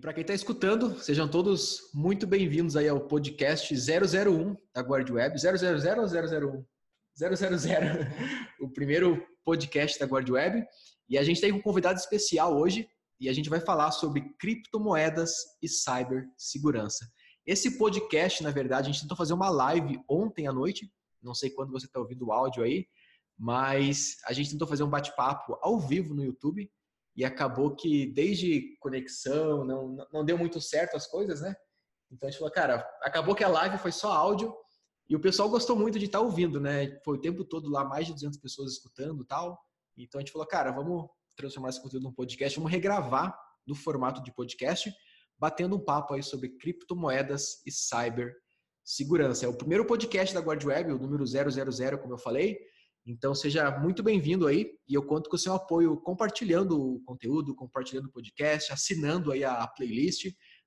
E para quem está escutando, sejam todos muito bem-vindos aí ao podcast 001 da Guard Web. 000 ou 001? 000, o primeiro podcast da Guard Web. E a gente tem um convidado especial hoje e a gente vai falar sobre criptomoedas e cibersegurança. Esse podcast, na verdade, a gente tentou fazer uma live ontem à noite, não sei quando você está ouvindo o áudio aí, mas a gente tentou fazer um bate-papo ao vivo no YouTube e acabou que desde conexão não, não deu muito certo as coisas, né? Então a gente falou, cara, acabou que a live foi só áudio e o pessoal gostou muito de estar tá ouvindo, né? Foi o tempo todo lá, mais de 200 pessoas escutando tal. Então a gente falou, cara, vamos transformar esse conteúdo num podcast, vamos regravar no formato de podcast, batendo um papo aí sobre criptomoedas e cyber segurança. É o primeiro podcast da GuardWeb, o número 000, como eu falei. Então seja muito bem-vindo aí e eu conto com o seu apoio compartilhando o conteúdo, compartilhando o podcast, assinando aí a playlist,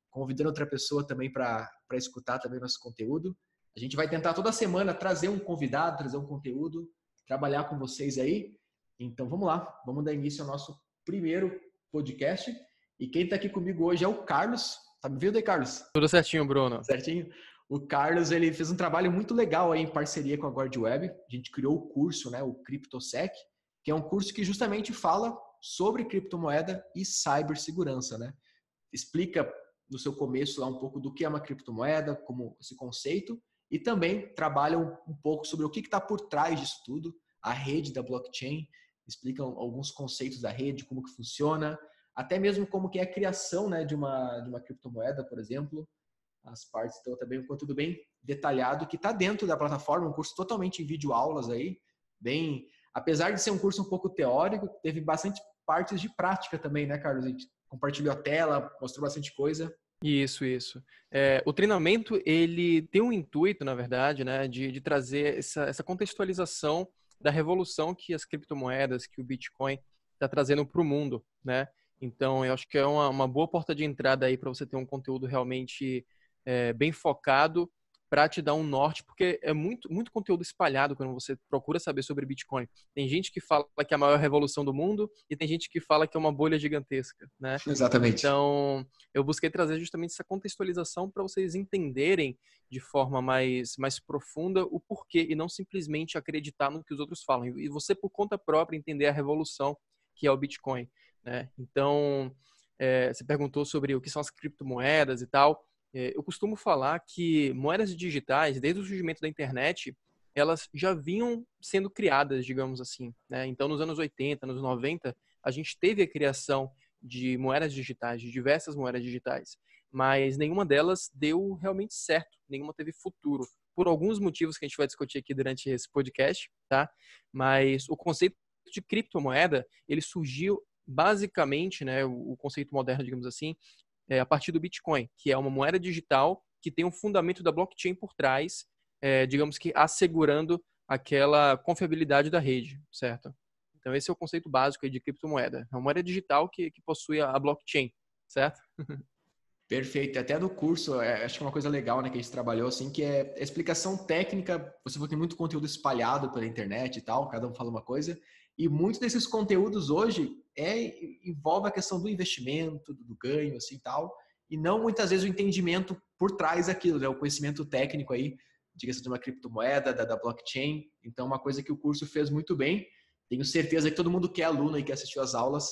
convidando outra pessoa também para escutar também nosso conteúdo. A gente vai tentar toda semana trazer um convidado, trazer um conteúdo, trabalhar com vocês aí. Então vamos lá, vamos dar início ao nosso primeiro podcast. E quem está aqui comigo hoje é o Carlos. Tá me vendo aí, Carlos? Tudo certinho, Bruno. Certinho. O Carlos ele fez um trabalho muito legal aí em parceria com a GuardWeb. A gente criou o curso, né, o CryptoSec, que é um curso que justamente fala sobre criptomoeda e cibersegurança, né? Explica no seu começo lá um pouco do que é uma criptomoeda, como esse conceito, e também trabalha um, pouco sobre o que está por trás disso tudo, a rede da blockchain, explicam alguns conceitos da rede, como que funciona, até mesmo como que é a criação né, de, uma, de uma criptomoeda, por exemplo, as partes. Então, também um conteúdo bem detalhado que está dentro da plataforma, um curso totalmente em vídeo aulas aí, bem, apesar de ser um curso um pouco teórico, teve bastante partes de prática também, né, Carlos? A gente compartilhou a tela, mostrou bastante coisa. Isso, isso. É, o treinamento, ele tem um intuito, na verdade, né, de, de trazer essa, essa contextualização da revolução que as criptomoedas, que o Bitcoin está trazendo para o mundo, né? Então, eu acho que é uma, uma boa porta de entrada aí para você ter um conteúdo realmente é, bem focado para te dar um norte, porque é muito, muito conteúdo espalhado quando você procura saber sobre Bitcoin. Tem gente que fala que é a maior revolução do mundo e tem gente que fala que é uma bolha gigantesca, né? Exatamente. Então, eu busquei trazer justamente essa contextualização para vocês entenderem de forma mais, mais profunda o porquê e não simplesmente acreditar no que os outros falam. E você, por conta própria, entender a revolução que é o Bitcoin, né? Então, é, você perguntou sobre o que são as criptomoedas e tal. É, eu costumo falar que moedas digitais, desde o surgimento da internet, elas já vinham sendo criadas, digamos assim. Né? Então, nos anos 80, nos 90, a gente teve a criação de moedas digitais, de diversas moedas digitais, mas nenhuma delas deu realmente certo, nenhuma teve futuro, por alguns motivos que a gente vai discutir aqui durante esse podcast, tá? Mas o conceito de criptomoeda, ele surgiu basicamente, né, o conceito moderno, digamos assim, é, a partir do Bitcoin, que é uma moeda digital que tem um fundamento da blockchain por trás, é, digamos que assegurando aquela confiabilidade da rede, certo? Então esse é o conceito básico de criptomoeda. É uma moeda digital que, que possui a, blockchain, certo? Perfeito. Até no curso, é, acho que é uma coisa legal né, que a gente trabalhou, assim, que é explicação técnica. Você que tem muito conteúdo espalhado pela internet e tal, cada um fala uma coisa. E muitos desses conteúdos hoje é, envolve a questão do investimento, do, ganho, assim tal, e não muitas vezes o entendimento por trás daquilo, né? o conhecimento técnico aí, diga-se de uma criptomoeda, da, da blockchain. Então, uma coisa que o curso fez muito bem. Tenho certeza que todo mundo que é aluno e que assistiu às aulas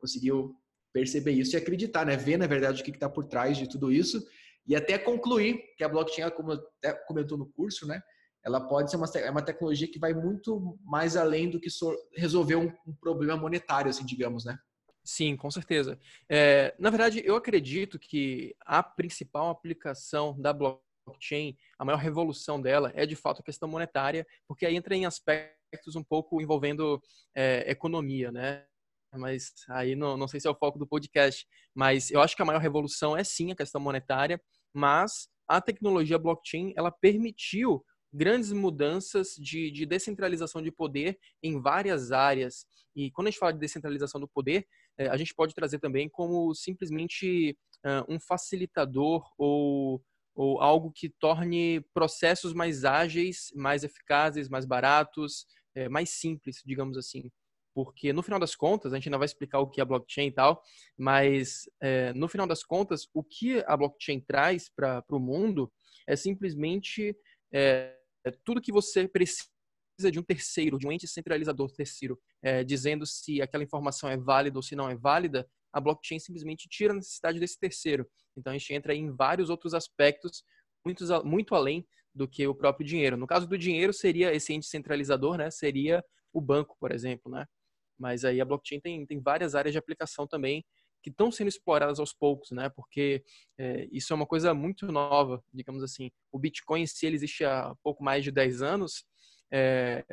conseguiu perceber isso e acreditar, né? Ver, na verdade, o que está por trás de tudo isso e até concluir que a blockchain, como até comentou no curso, né? Ela pode ser uma, é uma tecnologia que vai muito mais além do que so, resolver um, um, problema monetário, assim, digamos, né? Sim, com certeza. É, na verdade, eu acredito que a principal aplicação da blockchain, a maior revolução dela, é de fato a questão monetária, porque aí entra em aspectos um pouco envolvendo é, economia, né? Mas aí não, não sei se é o foco do podcast, mas eu acho que a maior revolução é sim a questão monetária, mas a tecnologia blockchain ela permitiu grandes mudanças de, de, descentralização de poder em várias áreas. E quando a gente fala de descentralização do poder, é, a gente pode trazer também como simplesmente uh, um facilitador ou, ou algo que torne processos mais ágeis, mais eficazes, mais baratos, é, mais simples, digamos assim. porque no final das contas, a gente ainda vai explicar o que é blockchain e tal, mas é, no final das contas, o que a blockchain traz para o mundo é simplesmente é, tudo que você precisa de um terceiro, de um ente centralizador terceiro, é, dizendo se aquela informação é válida ou se não é válida, a blockchain simplesmente tira a necessidade desse terceiro. Então a gente entra em vários outros aspectos, muito, muito além do que o próprio dinheiro. No caso do dinheiro, seria esse ente centralizador, né? Seria o banco, por exemplo, né? Mas aí a blockchain tem, tem várias áreas de aplicação também que estão sendo exploradas aos poucos, né? Porque é, isso é uma coisa muito nova, digamos assim. O Bitcoin si ele existe há pouco mais de 10 anos é,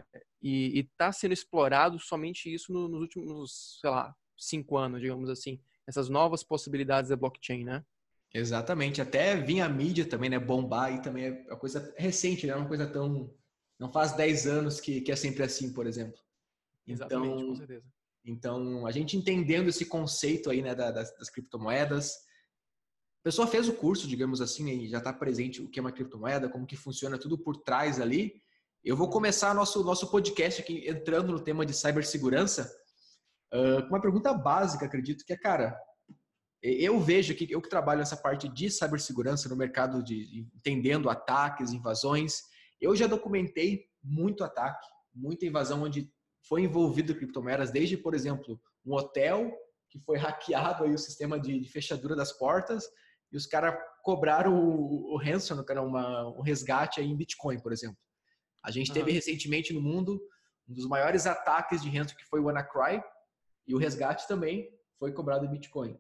e está sendo explorado somente isso nos últimos, sei lá, cinco anos, digamos assim. Essas novas possibilidades da blockchain, né? Exatamente. Até vinha a mídia também, né? Bombar e também é uma coisa recente, né? Uma coisa tão... Não faz 10 anos que, que é sempre assim, por exemplo. Exatamente, então, com certeza. Então, a gente entendendo esse conceito aí, né, das, das criptomoedas, a pessoa fez o curso, digamos assim, e já está presente o que é uma criptomoeda, como que funciona tudo por trás ali. Eu vou começar nosso nosso podcast aqui entrando no tema de cibersegurança uh, com uma pergunta básica, acredito que é, cara, eu vejo que eu que trabalho nessa parte de cibersegurança no mercado de entendendo ataques, invasões, eu já documentei muito ataque, muita invasão onde foi envolvido criptomoedas, desde, por exemplo, um hotel que foi hackeado aí o sistema de, de fechadura das portas e os caras cobraram o, o ransom, que era uma, um resgate aí em Bitcoin, por exemplo. A gente teve uhum. recentemente no mundo um dos maiores ataques de ransom que foi o WannaCry e o resgate também foi cobrado em Bitcoin.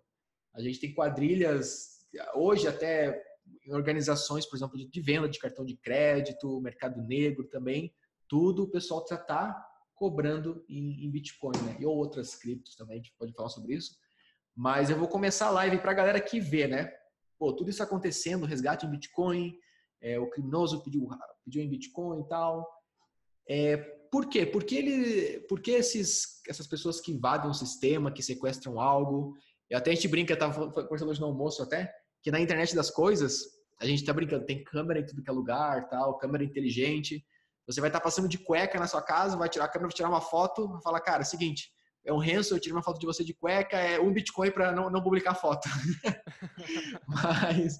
A gente tem quadrilhas hoje até em organizações, por exemplo, de venda de cartão de crédito, mercado negro também, tudo o pessoal já está cobrando em, em Bitcoin, né? E outras criptos também, a gente pode falar sobre isso. Mas eu vou começar a live para a galera que vê, né? Pô, tudo isso acontecendo, resgate em Bitcoin, é, o criminoso pediu, pediu em Bitcoin e tal. É, por quê? Porque ele, porque esses, essas pessoas que invadem o sistema, que sequestram algo, e até a gente brinca, tava conversando hoje no almoço até, que na internet das coisas, a gente tá brincando, tem câmera em tudo que é lugar, tal, câmera inteligente. Você vai estar tá passando de cueca na sua casa, vai tirar a câmera, vai tirar uma foto, vai falar, cara, é o seguinte, é um ransom, eu tirei uma foto de você de cueca, é um Bitcoin para não, não publicar foto. mas,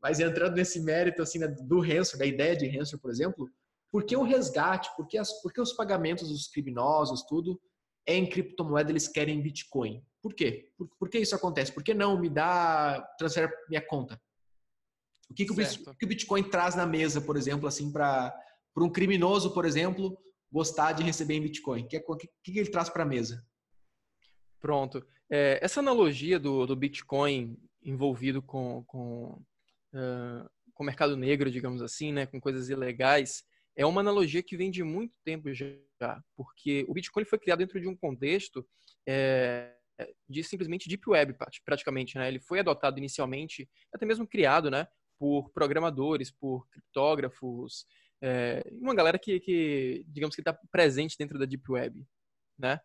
mas entrando nesse mérito assim né, do ransom, da ideia de ransom, por exemplo, por que o resgate, por que, as, por que os pagamentos dos criminosos, tudo, é em criptomoeda, eles querem Bitcoin? Por quê? Por, por que isso acontece? Por que não me dá, transfere minha conta? O que, que, o, que o Bitcoin traz na mesa, por exemplo, assim, para para um criminoso, por exemplo, gostar de receber em Bitcoin? O que, que, que, ele traz para a mesa? Pronto. É, essa analogia do, do Bitcoin envolvido com, com, uh, com o mercado negro, digamos assim, né, com coisas ilegais, é uma analogia que vem de muito tempo já, porque o Bitcoin foi criado dentro de um contexto é, de simplesmente Deep Web, praticamente. Né? Ele foi adotado inicialmente, até mesmo criado né, por programadores, por criptógrafos, é, uma galera que, que digamos que está presente dentro da Deep Web, né?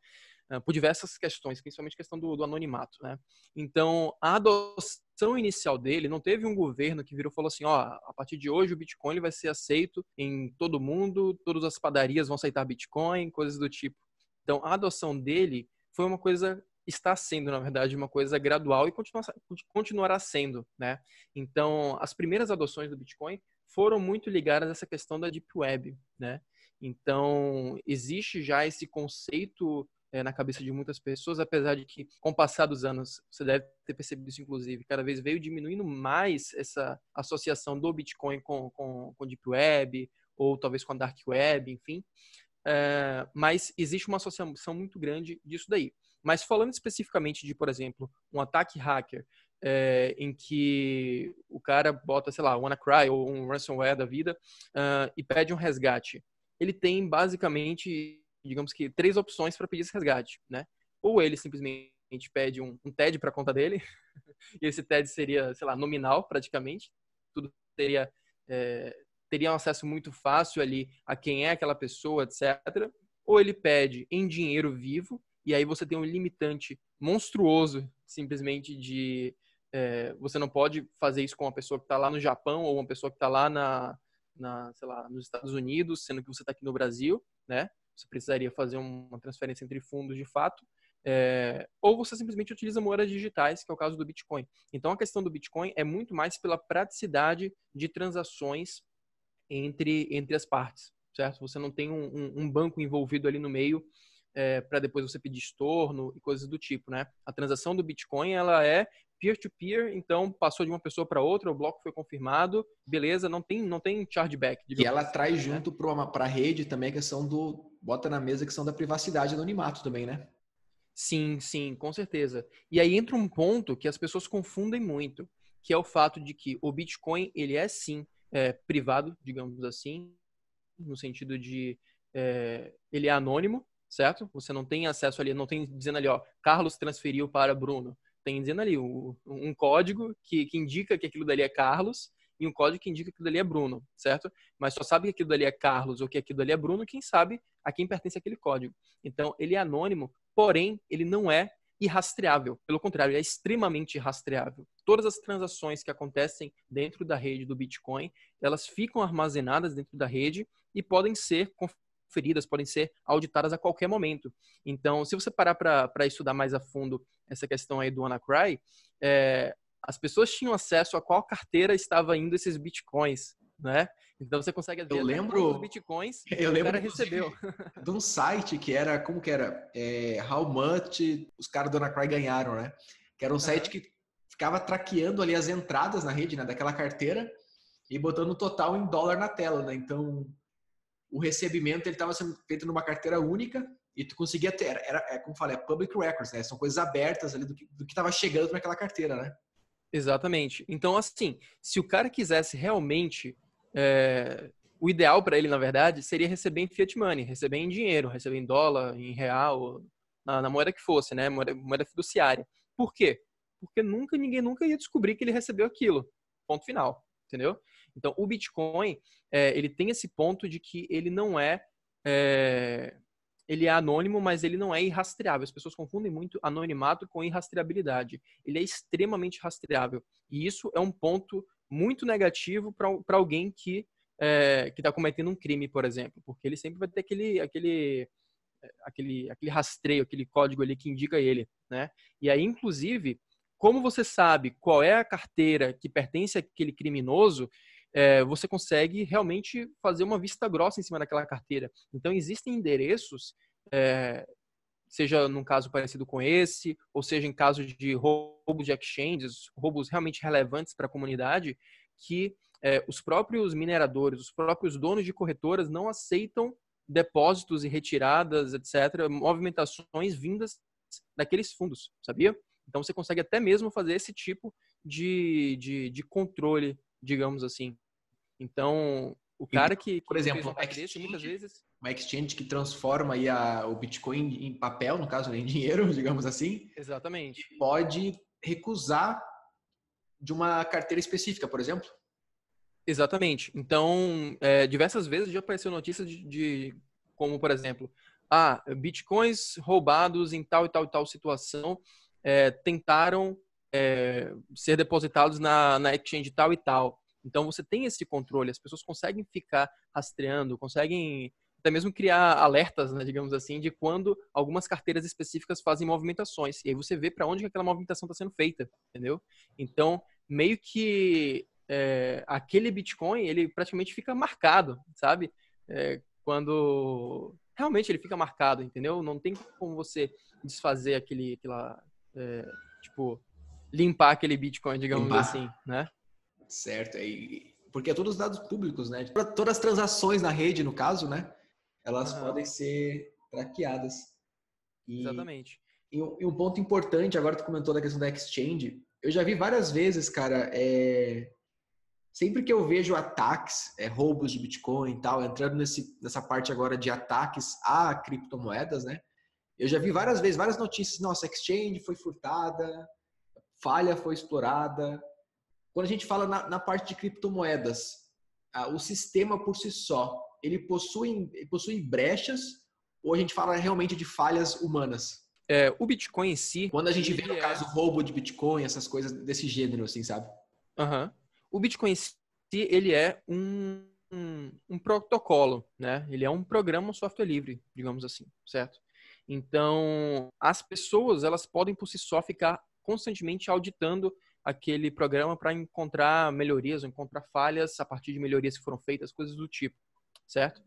Ah, por diversas questões, principalmente a questão do, do, anonimato, né? Então, a adoção inicial dele, não teve um governo que virou e falou assim, ó, a partir de hoje o Bitcoin vai ser aceito em todo mundo, todas as padarias vão aceitar Bitcoin, coisas do tipo. Então, a adoção dele foi uma coisa está sendo, na verdade, uma coisa gradual e continuará sendo, né? Então, as primeiras adoções do Bitcoin foram muito ligadas a essa questão da Deep Web, né? Então, existe já esse conceito é, na cabeça de muitas pessoas, apesar de que, com o passar dos anos, você deve ter percebido isso, inclusive, cada vez veio diminuindo mais essa associação do Bitcoin com, com, com Deep Web, ou talvez com a Dark Web, enfim. É, mas existe uma associação muito grande disso daí. Mas falando especificamente de, por exemplo, um ataque hacker é, em que o cara bota, sei lá, WannaCry ou um ransomware da vida uh, e pede um resgate. Ele tem basicamente, digamos que, três opções para pedir esse resgate, né? Ou ele simplesmente pede um, um TED para a conta dele, e esse TED seria, sei lá, nominal praticamente, tudo teria é, teria um acesso muito fácil ali a quem é aquela pessoa, etc. Ou ele pede em dinheiro vivo, e aí você tem um limitante monstruoso, simplesmente de é, você não pode fazer isso com uma pessoa que está lá no Japão ou uma pessoa que está lá na, na, sei lá, nos Estados Unidos, sendo que você está aqui no Brasil, né? você precisaria fazer uma transferência entre fundos de fato, é, ou você simplesmente utiliza moedas digitais, que é o caso do Bitcoin. Então a questão do Bitcoin é muito mais pela praticidade de transações entre, entre as partes, certo? Você não tem um, um, um banco envolvido ali no meio é, para depois você pedir estorno e coisas do tipo, né? A transação do Bitcoin ela é peer-to-peer, então passou de uma pessoa para outra, o bloco foi confirmado, beleza, não tem, não tem chargeback. E ela assim, traz né? junto para a rede também a questão do, bota na mesa a questão da privacidade e anonimato também, né? Sim, sim, com certeza. E aí entra um ponto que as pessoas confundem muito, que é o fato de que o Bitcoin, ele é sim é, privado, digamos assim, no sentido de é, ele é anônimo, certo? Você não tem acesso ali, não tem dizendo ali, ó, Carlos transferiu para Bruno tem dizendo ali um, um código que, que indica que aquilo dali é Carlos e um código que indica que aquilo dali é Bruno, certo? Mas só sabe que aquilo dali é Carlos ou que aquilo dali é Bruno quem sabe a quem pertence aquele código. Então, ele é anônimo, porém, ele não é irrastreável. Pelo contrário, ele é extremamente rastreável. Todas as transações que acontecem dentro da rede do Bitcoin, elas ficam armazenadas dentro da rede e podem ser conferidas, podem ser auditadas a qualquer momento. Então, se você parar para estudar mais a fundo essa questão aí do WannaCry, é, as pessoas tinham acesso a qual carteira estava indo esses bitcoins, né? Então você consegue ver eu lembro, os bitcoins eu lembro cara recebeu. De um site que era, como que era? É, how much os caras do WannaCry ganharam, né? Que era um site que ficava traqueando ali as entradas na rede, né? Daquela carteira e botando o total em dólar na tela, né? Então o recebimento ele estava sendo feito numa carteira única e tu conseguia ter, era, é como falei, é public records, né? São coisas abertas ali do que estava chegando naquela carteira, né? Exatamente. Então, assim, se o cara quisesse realmente, é, o ideal para ele, na verdade, seria receber em fiat money, receber em dinheiro, receber em dólar, em real, na, na moeda que fosse, né? Moeda, moeda fiduciária. Por quê? Porque nunca ninguém nunca ia descobrir que ele recebeu aquilo. Ponto final, entendeu? Então, o Bitcoin, é, ele tem esse ponto de que ele não é, é, ele é anônimo, mas ele não é irrastreável. As pessoas confundem muito anonimato com irrastreabilidade. Ele é extremamente rastreável. E isso é um ponto muito negativo para alguém que é, está cometendo um crime, por exemplo, porque ele sempre vai ter aquele, aquele, aquele, aquele rastreio, aquele código ali que indica ele, né? E aí, inclusive, como você sabe qual é a carteira que pertence àquele criminoso, é, você consegue realmente fazer uma vista grossa em cima daquela carteira. Então, existem endereços, é, seja num caso parecido com esse, ou seja em caso de roubo de exchanges, roubos realmente relevantes para a comunidade, que é, os próprios mineradores, os próprios donos de corretoras não aceitam depósitos e retiradas, etc., movimentações vindas daqueles fundos, sabia? Então você consegue até mesmo fazer esse tipo de, de, de controle digamos assim. Então, o cara que, que por exemplo, um exchange, muitas vezes uma exchange que transforma aí a, o Bitcoin em papel, no caso, em dinheiro, digamos assim. Exatamente. Pode recusar de uma carteira específica, por exemplo. Exatamente. Então, é, diversas vezes já apareceu notícia de, de, como, por exemplo, ah, bitcoins roubados em tal e tal e tal situação é, tentaram é, ser depositados na, na exchange tal e tal. Então você tem esse controle, as pessoas conseguem ficar rastreando, conseguem até mesmo criar alertas, né, digamos assim, de quando algumas carteiras específicas fazem movimentações. E aí você vê para onde aquela movimentação está sendo feita, entendeu? Então, meio que é, aquele Bitcoin, ele praticamente fica marcado, sabe? É, quando realmente ele fica marcado, entendeu? Não tem como você desfazer aquele, aquela, é, tipo, limpar aquele Bitcoin, digamos limpar. assim, né? Certo. E, porque é todos os dados públicos, né? Todas as transações na rede, no caso, né? Elas uhum. podem ser traqueadas. E, Exatamente. E, e, um ponto importante, agora tu comentou da questão da exchange. Eu já vi várias vezes, cara, é... sempre que eu vejo ataques, é, roubos de Bitcoin e tal, entrando nesse, nessa parte agora de ataques a criptomoedas, né? Eu já vi várias vezes, várias notícias, nossa, exchange foi furtada, falha foi explorada. Quando a gente fala na, na parte de criptomoedas, ah, o sistema por si só, ele possui, possui brechas ou a gente fala realmente de falhas humanas? É, o Bitcoin em si. Quando a gente vê, no é... caso, roubo de Bitcoin, essas coisas desse gênero, assim, sabe? Uhum. O Bitcoin em si, ele é um, um, um protocolo, né? Ele é um programa um software livre, digamos assim, certo? Então, as pessoas, elas podem por si só ficar constantemente auditando aquele programa para encontrar melhorias, ou encontrar falhas a partir de melhorias que foram feitas, coisas do tipo, certo?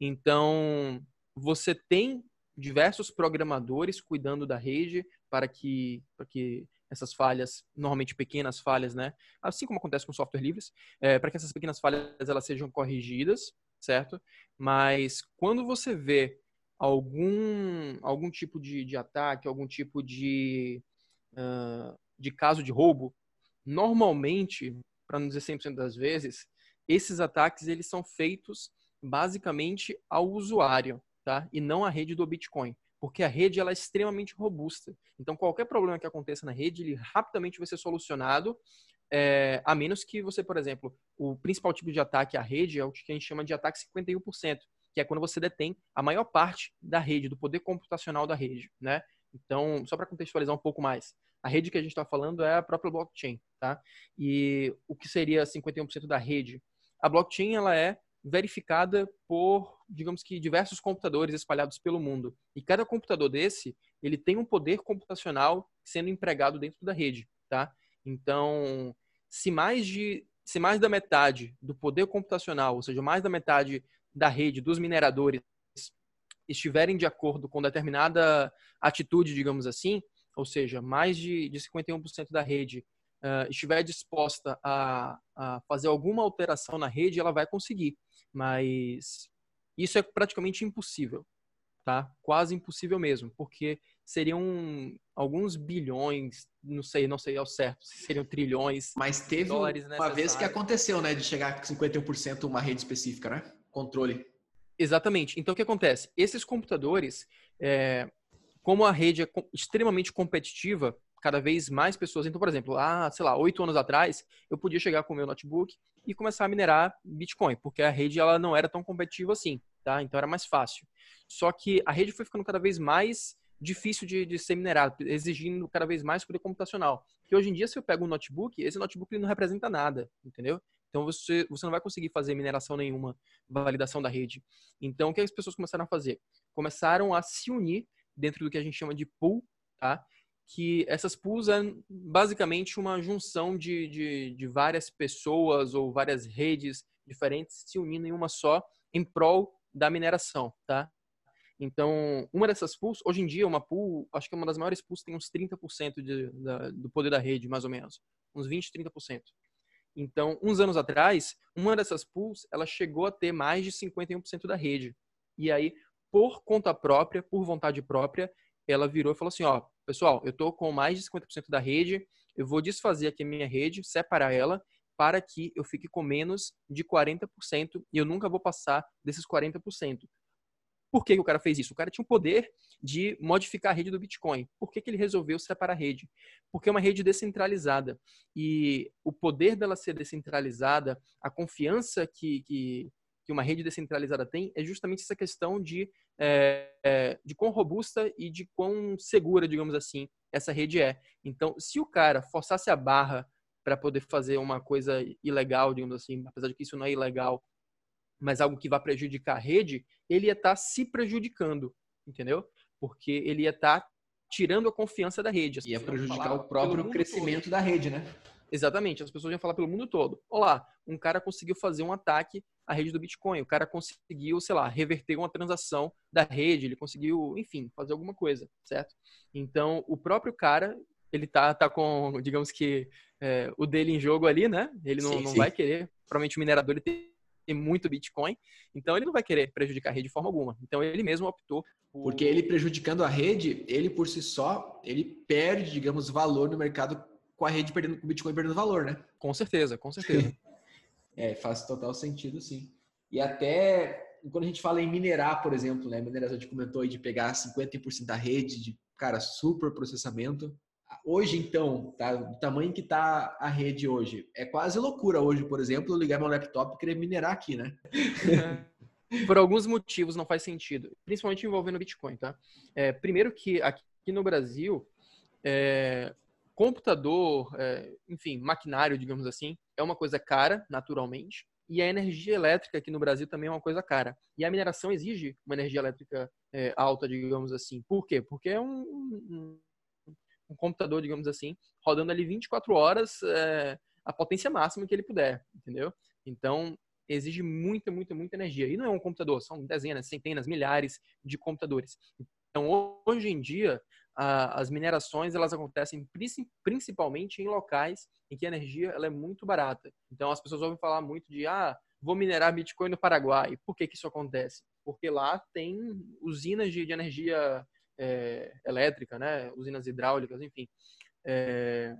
Então, você tem diversos programadores cuidando da rede para que, para que essas falhas, normalmente pequenas falhas, né? Assim como acontece com software livres, é, para que essas pequenas falhas elas sejam corrigidas, certo? Mas quando você vê algum, algum tipo de, de ataque, algum tipo de, uh, de caso de roubo, normalmente, para não dizer 100% das vezes, esses ataques eles são feitos basicamente ao usuário, tá? E não à rede do Bitcoin porque a rede ela é extremamente robusta. Então, qualquer problema que aconteça na rede, ele rapidamente vai ser solucionado, é, a menos que você, por exemplo, o principal tipo de ataque à rede é o que a gente chama de ataque 51%, que é quando você detém a maior parte da rede, do poder computacional da rede, né? Então, só para contextualizar um pouco mais, a rede que a gente está falando é a própria blockchain, tá? E o que seria 51% da rede? A blockchain, ela é verificada por, digamos que, diversos computadores espalhados pelo mundo. E cada computador desse, ele tem um poder computacional sendo empregado dentro da rede, tá? Então, se mais de se mais da metade do poder computacional, ou seja, mais da metade da rede dos mineradores estiverem de acordo com determinada atitude, digamos assim, ou seja, mais de, de 51% da rede uh, estiver disposta a, a fazer alguma alteração na rede, ela vai conseguir. Mas isso é praticamente impossível, tá? Quase impossível mesmo, porque seriam alguns bilhões, não sei, não sei ao certo, seriam trilhões. Mas teve uma vez que aconteceu, né, de chegar com 51% uma rede específica, né? Controle. Exatamente. Então o que acontece? Esses computadores, é, como a rede é extremamente competitiva, cada vez mais pessoas. Então, por exemplo, ah, sei lá, oito anos atrás, eu podia chegar com o meu notebook e começar a minerar Bitcoin, porque a rede ela não era tão competitiva assim, tá? Então era mais fácil. Só que a rede foi ficando cada vez mais difícil de, de ser minerada, exigindo cada vez mais poder computacional. Que hoje em dia, se eu pego um notebook, esse notebook não representa nada, entendeu? Então você, você não vai conseguir fazer mineração nenhuma, validação da rede. Então o que as pessoas começaram a fazer? Começaram a se unir dentro do que a gente chama de pool, tá? que essas pools é basicamente uma junção de, de, de, várias pessoas ou várias redes diferentes se unindo em uma só em prol da mineração, tá? Então, uma dessas pools, hoje em dia, uma pool, acho que é uma das maiores pools tem uns 30% de, da, do poder da rede, mais ou menos. Uns 20, 30%. Então, uns anos atrás, uma dessas pools, ela chegou a ter mais de 51% da rede. E aí, por conta própria, por vontade própria, ela virou e falou assim, ó, pessoal, eu estou com mais de 50% da rede, eu vou desfazer aqui a minha rede, separar ela, para que eu fique com menos de 40% e eu nunca vou passar desses 40%. Por que, que, o cara fez isso? O cara tinha o poder de modificar a rede do Bitcoin. Por que, que ele resolveu separar a rede? Porque é uma rede descentralizada. E o poder dela ser descentralizada, a confiança que, que, que uma rede descentralizada tem, é justamente essa questão de é, é, de quão robusta e de quão segura, digamos assim, essa rede é. Então, se o cara forçasse a barra para poder fazer uma coisa ilegal, digamos assim, apesar de que isso não é ilegal, mas algo que vai prejudicar a rede, ele ia estar tá se prejudicando, entendeu? Porque ele ia estar tá tirando a confiança da rede. Ia prejudicar o próprio crescimento todo. da rede, né? Exatamente, as pessoas iam falar pelo mundo todo. Olá, um cara conseguiu fazer um ataque à rede do Bitcoin, o cara conseguiu, sei lá, reverter uma transação da rede, ele conseguiu, enfim, fazer alguma coisa, certo? Então, o próprio cara, ele tá, tá com, digamos que, é, o dele em jogo ali, né? Ele não, sim, não sim. vai querer, provavelmente o minerador ele tem, tem muito Bitcoin, então ele não vai querer prejudicar a rede de forma alguma. Então, ele mesmo optou por... Porque ele prejudicando a rede, ele por si só, ele perde, digamos, valor no mercado com a rede perdendo, com o Bitcoin perdendo valor, né? Com certeza, com certeza. é, faz total sentido, sim. E até quando a gente fala em minerar, por exemplo, né? Mineração, a gente comentou aí de pegar 50% da rede, de, cara, super processamento. Hoje, então, tá, do tamanho que tá a rede hoje, é quase loucura hoje, por exemplo, eu ligar meu laptop e querer minerar aqui, né? por alguns motivos não faz sentido, principalmente envolvendo Bitcoin, tá? É, primeiro que aqui no Brasil, é, computador, é, enfim, maquinário, digamos assim, é uma coisa cara, naturalmente, e a energia elétrica aqui no Brasil também é uma coisa cara. E a mineração exige uma energia elétrica é, alta, digamos assim. Por quê? Porque é um, um, um, computador, digamos assim, rodando ali 24 horas é, a potência máxima que ele puder, entendeu? Então, exige muita, muita, muita energia. E não é um computador, são dezenas, centenas, milhares de computadores. Então, hoje em dia, as minerações elas acontecem principalmente em locais em que a energia ela é muito barata. Então, as pessoas ouvem falar muito de, ah, vou minerar Bitcoin no Paraguai. Por que, que isso acontece? Porque lá tem usinas de, de energia é, elétrica, né? usinas hidráulicas, enfim. É,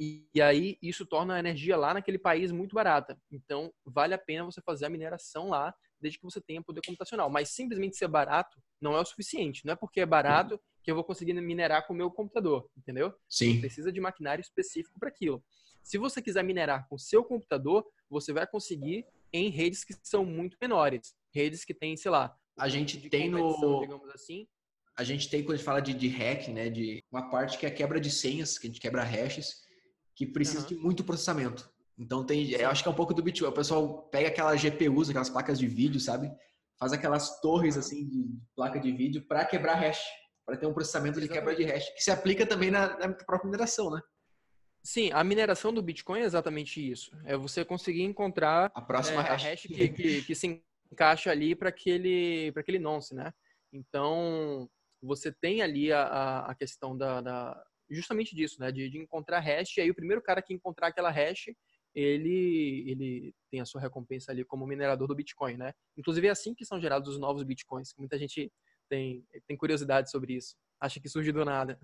e, e, aí isso torna a energia lá naquele país muito barata. Então, vale a pena você fazer a mineração lá desde que você tenha poder computacional. Mas simplesmente ser barato não é o suficiente. Não é porque é barato que eu vou conseguir minerar com o meu computador, entendeu? Sim. Você precisa de maquinário específico para aquilo. Se você quiser minerar com o seu computador, você vai conseguir em redes que são muito menores. Redes que têm, sei lá, a gente tem no digamos assim. A gente tem quando a gente fala de, de hack, né, de uma parte que é a quebra de senhas, que a gente quebra hashes, que precisa uhum. de muito processamento. Então tem, eu acho que é um pouco do Bitcoin. O pessoal pega aquelas GPUs, aquelas placas de vídeo, sabe? Faz aquelas torres assim de placa de vídeo para quebrar hash, para ter um processamento de quebra de hash, que se aplica também na, na própria mineração, né? Sim, a mineração do Bitcoin é exatamente isso. É você conseguir encontrar a próxima é, hash, a hash que, que, que, se encaixa ali para aquele, para aquele nonce, né? Então, você tem ali a, a questão da, da, justamente disso, né? De, de encontrar hash. E aí, o primeiro cara que encontrar aquela hash, ele, ele tem a sua recompensa ali como minerador do Bitcoin, né? Inclusive é assim que são gerados os novos Bitcoins. Muita gente tem, tem curiosidade sobre isso. Acha que surge do nada.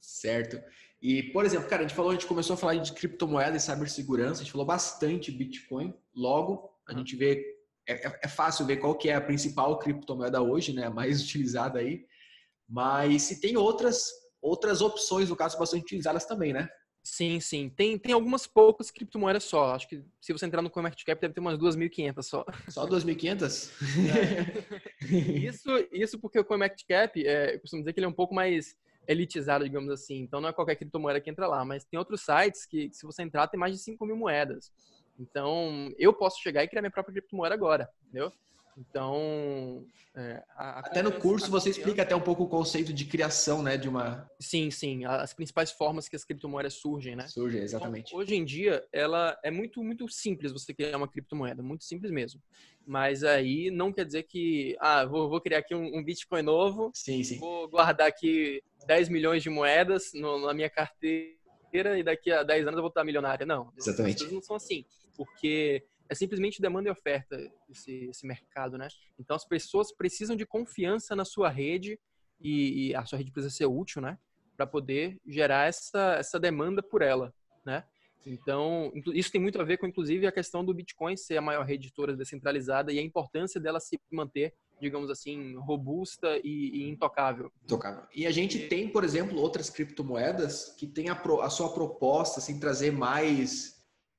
Certo. E, por exemplo, cara, a gente falou, a gente começou a falar de criptomoeda e cibersegurança, a gente falou bastante Bitcoin. Logo, a uhum. gente vê, é, é, é, fácil ver qual que é a principal criptomoeda hoje, né? A mais utilizada aí. Mas se tem outras, outras opções, no caso, bastante utilizadas também, né? Sim, sim. Tem, tem algumas poucas criptomoedas só. Acho que se você entrar no CoinMarketCap deve ter umas 2.500 só. Só 2.500? É. isso, isso porque o CoinMarketCap, é, eu costumo dizer que ele é um pouco mais elitizado, digamos assim. Então não é qualquer criptomoeda que entra lá. Mas tem outros sites que, se você entrar, tem mais de 5 mil moedas. Então eu posso chegar e criar minha própria criptomoeda agora, entendeu? Então, é, a, a até no curso você explica até um pouco o conceito de criação, né, de uma. Sim, sim, as principais formas que as criptomoedas surgem, né? Surgem, exatamente. Então, hoje em dia, ela é muito, muito simples você criar uma criptomoeda, muito simples mesmo. Mas aí não quer dizer que, ah, vou, vou criar aqui um, um Bitcoin novo, sim, sim. vou guardar aqui 10 milhões de moedas no, na minha carteira e daqui a 10 anos eu vou estar milionária. Não, exatamente. as coisas não são assim, porque é simplesmente demanda e oferta esse, esse mercado, né? Então as pessoas precisam de confiança na sua rede e, e a sua rede precisa ser útil, né? Para poder gerar essa, essa demanda por ela, né? Então, isso tem muito a ver com, inclusive, a questão do Bitcoin ser a maior rede de todas descentralizada e a importância dela se manter, digamos assim, robusta e, e intocável. Intocável. E a gente tem, por exemplo, outras criptomoedas que têm a, pro, a sua proposta, assim, trazer mais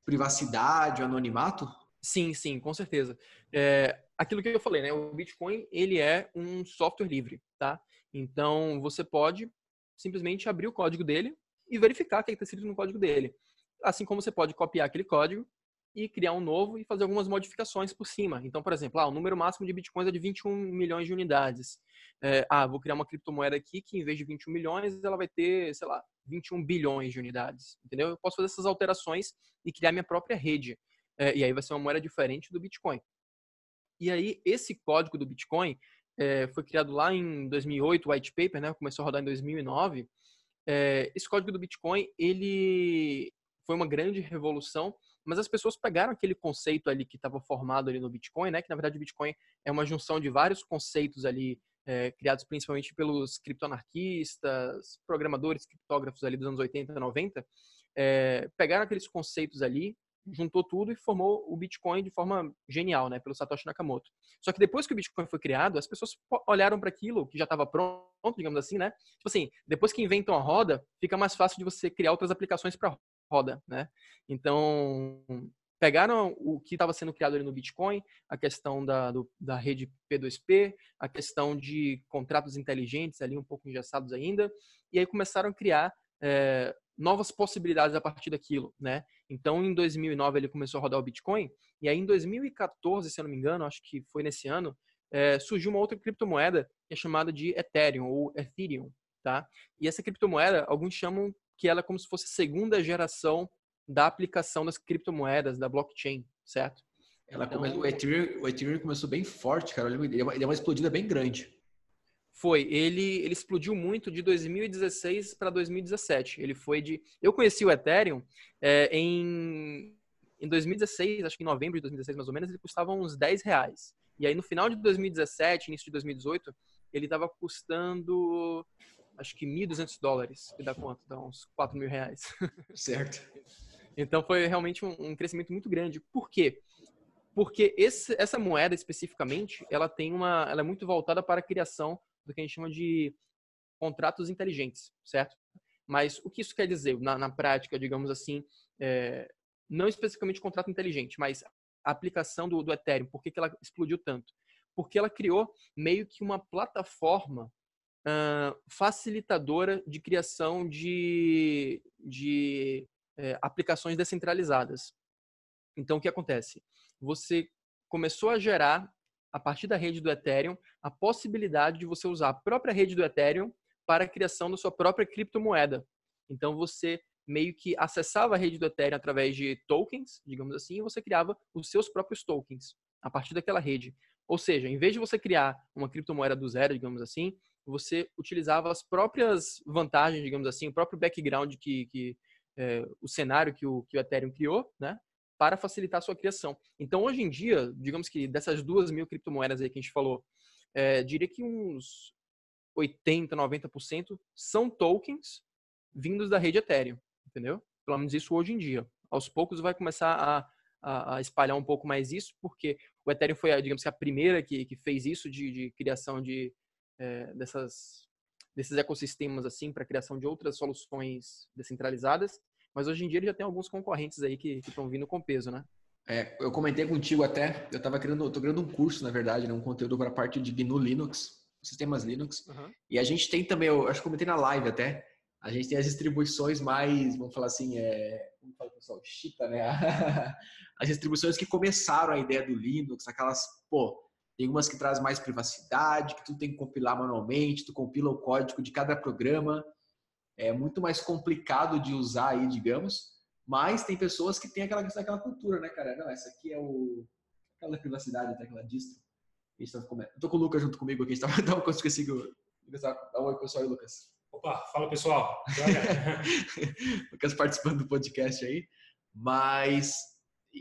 privacidade, o anonimato? Sim, sim, com certeza. É, aquilo que eu falei, né? O Bitcoin ele é um software livre, tá? Então você pode simplesmente abrir o código dele e verificar o que está escrito no código dele. Assim como você pode copiar aquele código e criar um novo e fazer algumas modificações por cima. Então, por exemplo, ah, o número máximo de bitcoins é de 21 milhões de unidades. É, ah, vou criar uma criptomoeda aqui que em vez de 21 milhões, ela vai ter, sei lá, 21 bilhões de unidades. Entendeu? Eu posso fazer essas alterações e criar minha própria rede. É, e aí vai ser uma moeda diferente do Bitcoin. E aí, esse código do Bitcoin é, foi criado lá em 2008, o white paper, né? Começou a rodar em 2009. É, esse código do Bitcoin, ele foi uma grande revolução mas as pessoas pegaram aquele conceito ali que estava formado ali no Bitcoin, né? Que na verdade o Bitcoin é uma junção de vários conceitos ali é, criados principalmente pelos criptoanarquistas, programadores, criptógrafos ali dos anos 80 e 90, é, pegaram aqueles conceitos ali, juntou tudo e formou o Bitcoin de forma genial, né, pelo Satoshi Nakamoto. Só que depois que o Bitcoin foi criado, as pessoas olharam para aquilo que já estava pronto, digamos assim, né? Tipo assim, depois que inventam a roda, fica mais fácil de você criar outras aplicações para roda, né? Então, pegaram o que estava sendo criado ali no Bitcoin, a questão da, do, da rede P2P, a questão de contratos inteligentes ali um pouco engessados ainda, e aí começaram a criar é, novas possibilidades a partir daquilo, né? Então, em 2009 ele começou a rodar o Bitcoin, e aí em 2014, se eu não me engano, acho que foi nesse ano, é, surgiu uma outra criptomoeda que é chamada de Ethereum ou Ethereum, tá? E essa criptomoeda, alguns chamam que ela é como se fosse a segunda geração da aplicação das criptomoedas, da blockchain, certo? Ela então, come... o, Ethereum, o Ethereum começou bem forte, cara. Ele é uma, ele é uma explodida bem grande. Foi, ele, ele explodiu muito de 2016 para 2017. Ele foi de. Eu conheci o Ethereum é, em, em 2016, acho que em novembro de 2016 mais ou menos, ele custava uns 10 reais. E aí no final de 2017, início de 2018, ele estava custando acho que 1.200 dólares, que dá quanto? Dá uns 4 mil reais. Certo. então foi realmente um, um, crescimento muito grande. Por quê? Porque esse, essa moeda especificamente, ela tem uma, ela é muito voltada para a criação do que a gente chama de contratos inteligentes, certo? Mas o que isso quer dizer na, na prática, digamos assim, é, não especificamente contrato inteligente, mas a aplicação do, do Ethereum, por que, que ela explodiu tanto? Porque ela criou meio que uma plataforma uh, facilitadora de criação de, de é, aplicações descentralizadas. Então, o que acontece? Você começou a gerar a partir da rede do Ethereum, a possibilidade de você usar a própria rede do Ethereum para a criação da sua própria criptomoeda. Então você meio que acessava a rede do Ethereum através de tokens, digamos assim, e você criava os seus próprios tokens a partir daquela rede. Ou seja, em vez de você criar uma criptomoeda do zero, digamos assim, você utilizava as próprias vantagens, digamos assim, o próprio background que, que é, o cenário que o, que o Ethereum criou, né? para facilitar a sua criação. Então, hoje em dia, digamos que dessas duas mil criptomoedas aí que a gente falou, é, diria que uns 80, 90% são tokens vindos da rede Ethereum, entendeu? Pelo menos isso hoje em dia. Aos poucos vai começar a, a, a espalhar um pouco mais isso, porque o Ethereum foi, digamos que, a primeira que, que fez isso de, de criação de, é, dessas, desses ecossistemas assim para criação de outras soluções descentralizadas. Mas hoje em dia ele já tem alguns concorrentes aí que estão vindo com peso, né? É, eu comentei contigo até, eu estava criando, tô criando um curso, na verdade, né, um conteúdo para a parte de GNU Linux, sistemas Linux. Uhum. E a gente tem também, eu acho que comentei na live até, a gente tem as distribuições mais, vamos falar assim, é, como fala o pessoal, chita, né? as distribuições que começaram a ideia do Linux, aquelas, pô, tem umas que trazem mais privacidade, que tu tem que compilar manualmente, tu compila o código de cada programa é muito mais complicado de usar aí, digamos, mas tem pessoas que têm aquela, aquela cultura, né, cara? Não, essa aqui é o aquela privacidade, até aquela distro. Eu tô com o Lucas junto comigo aqui, a gente tava, então, eu esqueci que Lucas dá um oi pessoal aí, Lucas. Opa, fala pessoal. Lucas participando do podcast aí, mas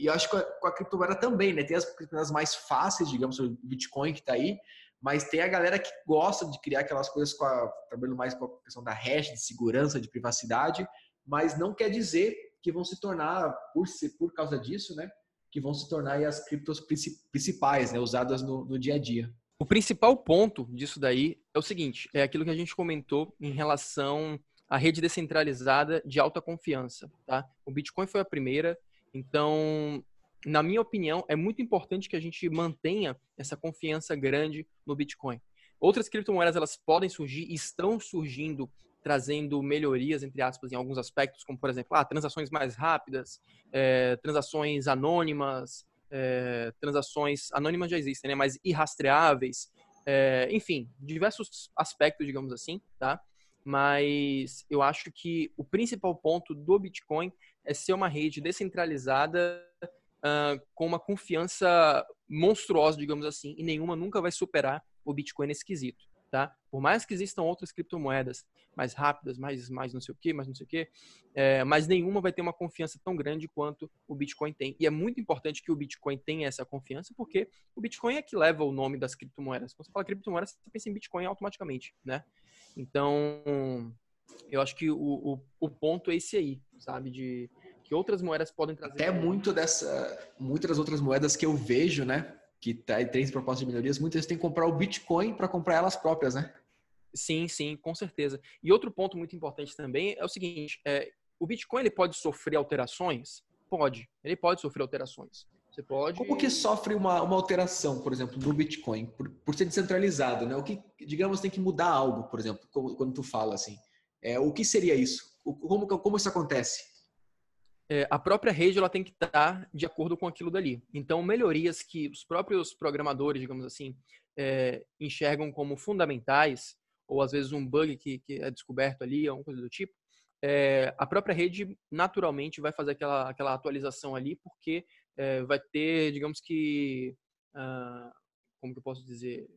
e acho que com a, criptomoeda também, né? Tem as criptomoedas mais fáceis, digamos, o Bitcoin que tá aí, mas tem a galera que gosta de criar aquelas coisas com a, trabalhando mais com a questão da hash, de segurança, de privacidade, mas não quer dizer que vão se tornar, por, por causa disso, né, que vão se tornar as criptos principais, né, usadas no, no dia a dia. O principal ponto disso daí é o seguinte, é aquilo que a gente comentou em relação à rede descentralizada de alta confiança, tá? O Bitcoin foi a primeira, então na minha opinião, é muito importante que a gente mantenha essa confiança grande no Bitcoin. Outras criptomoedas elas podem surgir, estão surgindo, trazendo melhorias entre aspas em alguns aspectos, como por exemplo, ah, transações mais rápidas, é, transações anônimas, é, transações anônimas já existem, né, mas irrastreáveis, é, enfim, diversos aspectos, digamos assim, tá? Mas eu acho que o principal ponto do Bitcoin é ser uma rede descentralizada uh, com uma confiança monstruosa, digamos assim, e nenhuma nunca vai superar o Bitcoin nesse quesito, tá? Por mais que existam outras criptomoedas mais rápidas, mais, mais não sei o que, mais não sei o que, é, mas nenhuma vai ter uma confiança tão grande quanto o Bitcoin tem. E é muito importante que o Bitcoin tenha essa confiança, porque o Bitcoin é que leva o nome das criptomoedas. Quando você fala criptomoeda, você pensa em Bitcoin automaticamente, né? Então, eu acho que o, o, o ponto é esse aí, sabe? De, que outras moedas podem trazer. Até muito dessa, muitas das outras moedas que eu vejo, né, que tá, tem propostas de melhorias, muitas vezes tem que comprar o Bitcoin para comprar elas próprias, né? Sim, sim, com certeza. E outro ponto muito importante também é o seguinte: é, o Bitcoin ele pode sofrer alterações? Pode. Ele pode sofrer alterações. Você pode. Como que sofre uma, uma alteração, por exemplo, no Bitcoin, por, por ser descentralizado, né? O que, digamos, tem que mudar algo, por exemplo, quando tu fala assim. É, o que seria isso? Como, como isso acontece? é, a própria rede ela tem que estar de acordo com aquilo dali. Então, melhorias que os próprios programadores, digamos assim, é, enxergam como fundamentais, ou às vezes um bug que, que é descoberto ali, alguma coisa do tipo, é, a própria rede naturalmente vai fazer aquela, aquela atualização ali, porque é, vai ter, digamos que, uh, como que eu posso dizer,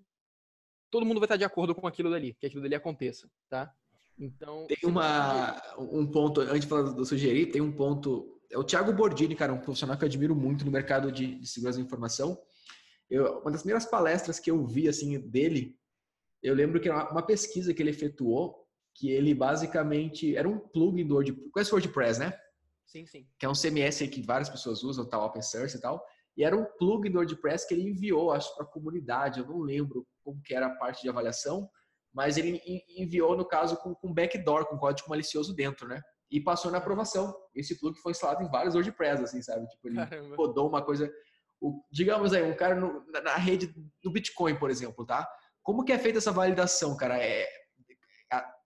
todo mundo vai estar de acordo com aquilo dali, que aquilo dali aconteça, tá? Então tem uma um ponto antes de falar do sugerir, tem um ponto é o Thiago Bordini, cara, um profissional que eu admiro muito no mercado de, de segurança da informação. Eu, uma das primeiras palestras que eu vi assim dele, eu lembro que era uma pesquisa que ele efetuou que ele basicamente era um plugin do WordPress, conhece o WordPress, né? Sim, sim. Que é um CMS que várias pessoas usam, tal, open source e tal. E era um plugin do WordPress que ele enviou, acho, para a comunidade. Eu não lembro como que era a parte de avaliação, mas ele enviou, no caso, com, com backdoor, com código malicioso dentro, né? E passou na aprovação. Esse plugin foi instalado em vários WordPress, assim, sabe? Tipo, ele Caramba. rodou uma coisa... O, digamos aí, um cara no, na, na, rede do Bitcoin, por exemplo, tá? Como que é feita essa validação, cara? É,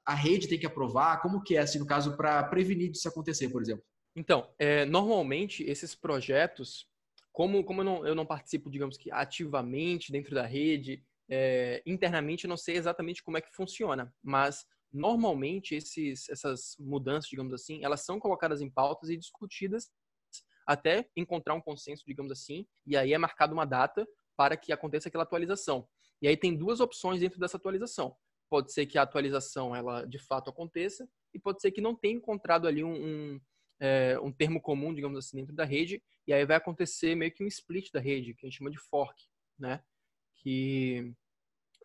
a rede tem que aprovar? Como que é, assim, no caso, para prevenir disso acontecer, por exemplo? Então, é, normalmente, esses projetos, como, como eu, não, eu não participo, digamos que ativamente dentro da rede, é, internamente não sei exatamente como é que funciona, mas normalmente esses, essas mudanças, digamos assim, elas são colocadas em pautas e discutidas até encontrar um consenso, digamos assim, e aí é marcada uma data para que aconteça aquela atualização. E aí tem duas opções dentro dessa atualização pode ser que a atualização ela de fato aconteça e pode ser que não tenha encontrado ali um, um, é, um termo comum, digamos assim, dentro da rede e aí vai acontecer meio que um split da rede, que a gente chama de fork, né? Que,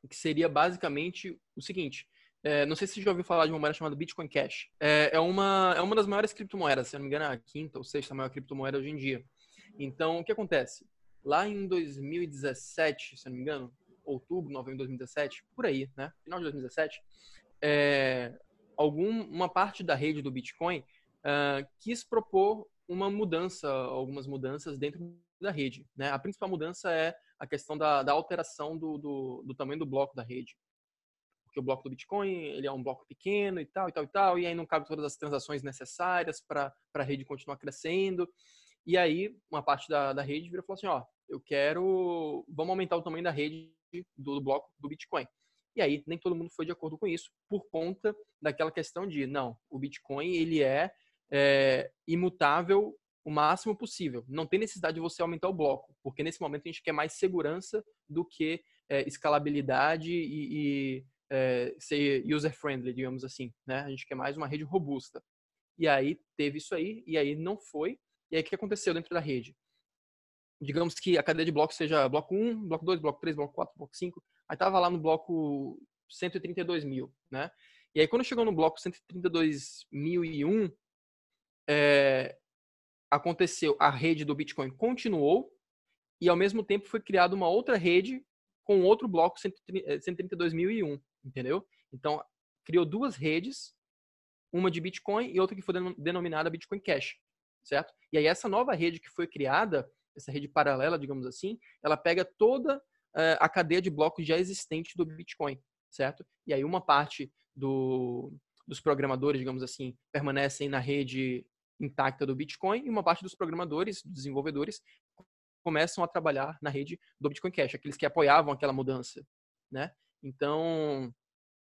que seria basicamente o seguinte, é, não sei se você já ouviu falar de uma moeda chamada Bitcoin Cash. É, é, uma, é uma das maiores criptomoedas, se não me engano, é a quinta ou sexta maior criptomoeda hoje em dia. Então, o que acontece? Lá em 2017, se não me engano, outubro, novembro de 2017, por aí, né? Final de 2017, é, algum, uma parte da rede do Bitcoin uh, quis propor uma mudança, algumas mudanças dentro da rede. Né? A principal mudança é a questão da, da alteração do, do, do, tamanho do bloco da rede. Porque o bloco do Bitcoin ele é um bloco pequeno e tal, e tal, e tal, e aí não cabe todas as transações necessárias para a rede continuar crescendo. E aí, uma parte da, da rede virou e falou assim, ó, eu quero, vamos aumentar o tamanho da rede do bloco do Bitcoin. E aí nem todo mundo foi de acordo com isso por conta daquela questão de não, o Bitcoin ele é, é imutável o máximo possível. Não tem necessidade de você aumentar o bloco, porque nesse momento a gente quer mais segurança do que é, escalabilidade e, e é, ser user-friendly, digamos assim. Né? A gente quer mais uma rede robusta. E aí teve isso aí, e aí não foi. E aí o que aconteceu dentro da rede? digamos que a cadeia de blocos seja bloco 1, bloco 2, bloco 3, bloco 4, bloco 5. Aí tava lá no bloco 132 mil, né? E aí quando chegou no bloco 132.001, é, aconteceu, a rede do Bitcoin continuou e ao mesmo tempo foi criada uma outra rede com outro bloco 132.001, é, entendeu? Então, criou duas redes, uma de Bitcoin e outra que foi denominada Bitcoin Cash, certo? E aí essa nova rede que foi criada, essa rede paralela, digamos assim, ela pega toda uh, a cadeia de blocos já existente do Bitcoin, certo? E aí uma parte do, dos programadores, digamos assim, permanecem na rede intacta do Bitcoin e uma parte dos programadores, dos desenvolvedores, começam a trabalhar na rede do Bitcoin Cash, aqueles que apoiavam aquela mudança, né? Então,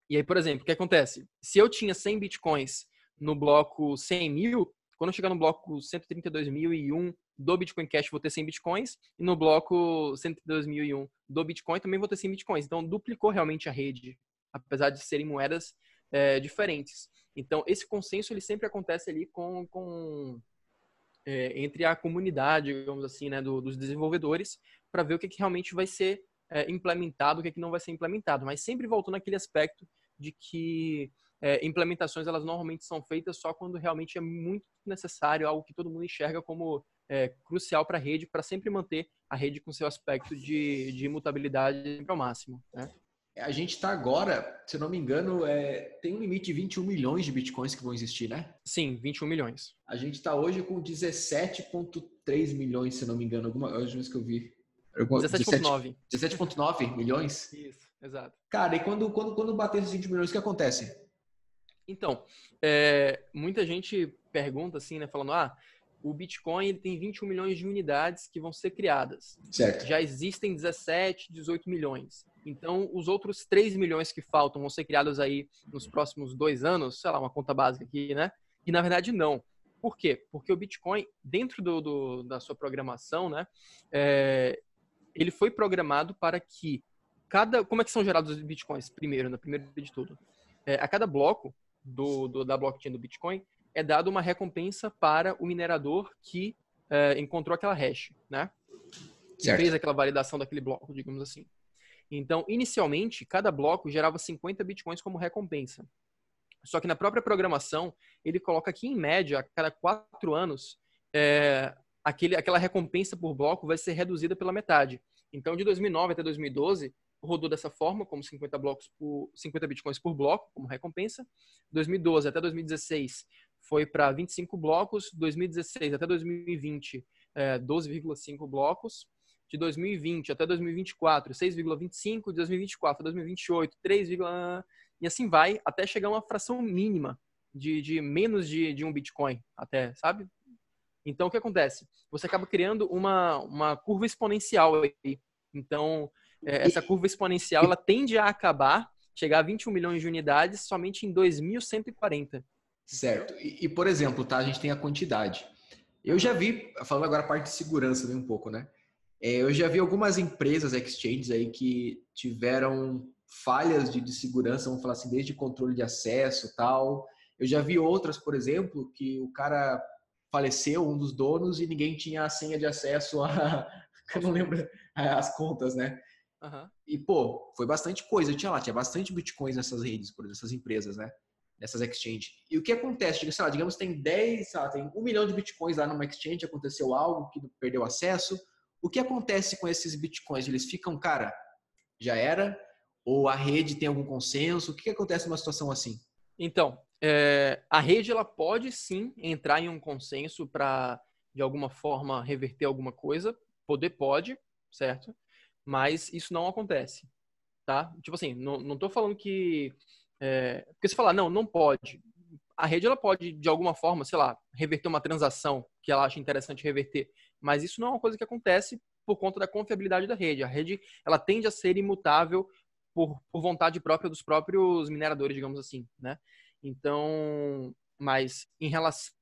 e aí, por exemplo, o que acontece? Se eu tinha 100 Bitcoins no bloco 100 mil, quando eu chegar no bloco 132.001 do Bitcoin Cash, vou ter 100 Bitcoins. E no bloco 132.001 do Bitcoin, também vou ter 100 Bitcoins. Então, duplicou realmente a rede, apesar de serem moedas é, diferentes. Então, esse consenso, ele sempre acontece ali com... com é, entre a comunidade, digamos assim, né, do, dos desenvolvedores, para ver o que, que, realmente vai ser é, implementado, o que, que não vai ser implementado. Mas sempre voltando naquele aspecto de que é, implementações elas normalmente são feitas só quando realmente é muito necessário, algo que todo mundo enxerga como é, crucial para a rede, para sempre manter a rede com seu aspecto de, de imutabilidade ao máximo. Né? A gente está agora, se eu não me engano, é, tem um limite de 21 milhões de bitcoins que vão existir, né? Sim, 21 milhões. A gente está hoje com 17,3 milhões, se eu não me engano, alguma vez que eu vi. 17,9. 17,9 milhões? Isso, exato. Cara, e quando, quando, quando bater esses 20 milhões, o que acontece? Então, é, muita gente pergunta assim, né, falando, ah, o Bitcoin ele tem 21 milhões de unidades que vão ser criadas. Certo. Já existem 17, 18 milhões. Então, os outros 3 milhões que faltam vão ser criados aí nos próximos dois anos, sei lá, uma conta básica aqui, né? E na verdade não. Por quê? Porque o Bitcoin, dentro do, do da sua programação, né, é, ele foi programado para que cada. Como é que são gerados os Bitcoins? Primeiro, no né, primeiro de tudo. É, a cada bloco do, do, da blockchain do Bitcoin é dado uma recompensa para o minerador que é, encontrou aquela hash, né? Certo. Fez aquela validação daquele bloco, digamos assim. Então, inicialmente, cada bloco gerava 50 bitcoins como recompensa. Só que na própria programação, ele coloca que, em média, a cada quatro anos, é, aquele, aquela recompensa por bloco vai ser reduzida pela metade. Então, de 2009 até 2012, rodou dessa forma, como 50 blocos por 50 bitcoins por bloco, como recompensa. 2012 até 2016 foi para 25 blocos, 2016 até 2020 é, 12,5 blocos de 2020 até 2024, 6,25, de 2024 a 2028, 3, e assim vai até chegar a uma fração mínima de, de menos de, de um Bitcoin, até, sabe? Então, o que acontece? Você acaba criando uma, uma curva exponencial aí. Então, é, essa curva exponencial, ela tende a acabar, chegar a 21 milhões de unidades somente em 2140. Certo. E, e, por exemplo, tá? A gente tem a quantidade. Eu já vi, falando agora a parte de segurança um pouco, né? É, eu já vi algumas empresas, exchanges aí, que tiveram falhas de, de segurança, vamos falar assim, desde controle de acesso tal. Eu já vi outras, por exemplo, que o cara faleceu, um dos donos, e ninguém tinha a senha de acesso a. eu não lembro as contas, né? Uhum. E, pô, foi bastante coisa. Tinha lá, tinha bastante bitcoins nessas redes, por essas empresas, né? Nessas exchanges. E o que acontece? Sei lá, digamos tem 10, sei lá, tem um milhão de bitcoins lá numa exchange, aconteceu algo que perdeu acesso o que acontece com esses bitcoins? Eles ficam, cara, já era? Ou a rede tem algum consenso? O que acontece numa situação assim? Então, é, a rede ela pode sim entrar em um consenso para, de alguma forma, reverter alguma coisa. Poder pode, certo? Mas isso não acontece, tá? Tipo assim, não, não tô falando que... É, porque se falar, não, não pode. A rede ela pode, de alguma forma, sei lá, reverter uma transação que ela acha interessante reverter. Mas isso não é uma coisa que acontece por conta da confiabilidade da rede. A rede ela tende a ser imutável por, por vontade própria dos próprios mineradores, digamos assim, né? Então, mas em relação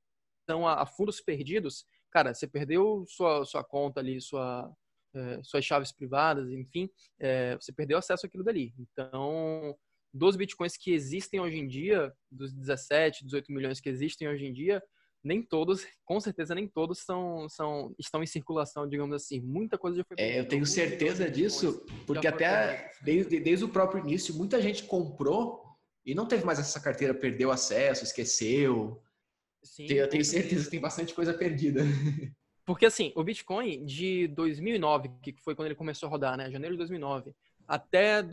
a, a fundos perdidos, cara, você perdeu sua, sua conta ali, sua, é, suas chaves privadas, enfim, é, você perdeu acesso àquilo dali. Então, dos bitcoins que existem hoje em dia, dos 17, 18 milhões que existem hoje em dia, nem todos, com certeza nem todos são, são, estão em circulação, digamos assim. Muita coisa já foi. É, eu tenho certeza disso, porque até desde, desde o próprio início, muita gente comprou e não teve mais essa carteira, perdeu acesso, esqueceu. Sim, eu tenho certeza que tem bastante coisa perdida. Porque assim, o Bitcoin de 2009, que foi quando ele começou a rodar, né, janeiro de 2009, até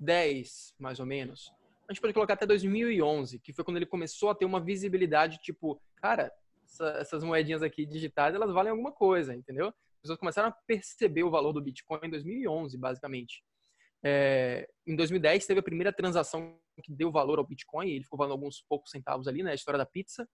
2010, mais ou menos, a gente pode colocar até 2011, que foi quando ele começou a ter uma visibilidade, tipo, cara, essa, essas moedinhas aqui digitais, elas valem alguma coisa, entendeu? As pessoas começaram a perceber o valor do Bitcoin em 2011, basicamente. É, em 2010 teve a primeira transação que deu valor ao Bitcoin, ele ficou valendo alguns poucos centavos ali, né, a história da pizza,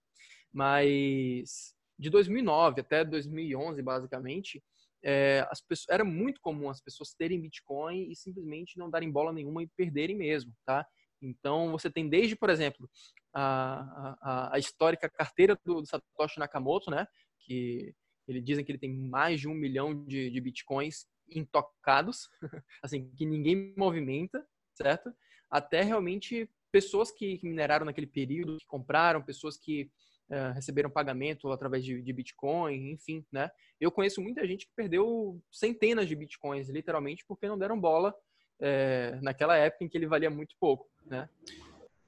mas de 2009 até 2011, basicamente, é, as pessoas, era muito comum as pessoas terem Bitcoin e simplesmente não darem bola nenhuma e perderem mesmo, tá? Então, você tem desde, por exemplo, a, a, a histórica carteira do, do, Satoshi Nakamoto, né? Que ele dizem que ele tem mais de um milhão de, de bitcoins intocados, assim, que ninguém movimenta, certo? Até realmente pessoas que mineraram naquele período, que compraram, pessoas que uh, receberam pagamento através de, de, Bitcoin, enfim, né? Eu conheço muita gente que perdeu centenas de Bitcoins, literalmente, porque não deram bola é, naquela época em que ele valia muito pouco, né?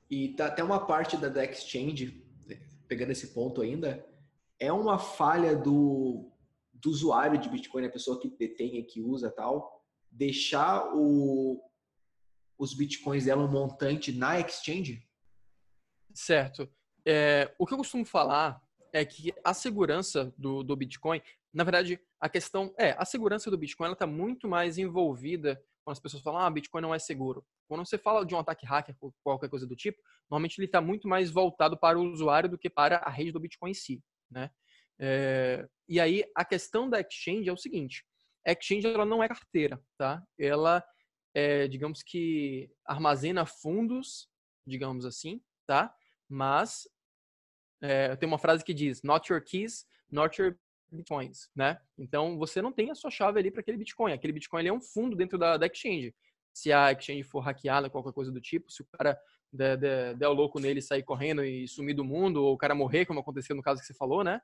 E tá até uma parte da, da exchange, pegando esse ponto ainda, é uma falha do, do usuário de Bitcoin, a pessoa que detém e que usa tal, deixar o, os Bitcoins dela um montante na exchange? Certo. É, o que eu costumo falar é que a segurança do, do Bitcoin, na verdade, a questão é, a segurança do Bitcoin está muito mais envolvida quando as pessoas falam, ah, Bitcoin não é seguro. Quando você fala de um ataque hacker ou qualquer coisa do tipo, normalmente ele está muito mais voltado para o usuário do que para a rede do Bitcoin em si, né? É, e aí a questão da exchange é o seguinte: a exchange ela não é carteira, tá? Ela é, digamos que armazena fundos, digamos assim, tá? Mas é, tem uma frase que diz: "Not your keys, not your bitcoins", né? Então você não tem a sua chave ali para aquele bitcoin. Aquele bitcoin é um fundo dentro da, da exchange. Se a exchange for hackeada, qualquer coisa do tipo, se o cara der, der, der o louco nele sair correndo e sumir do mundo, ou o cara morrer, como aconteceu no caso que você falou, né?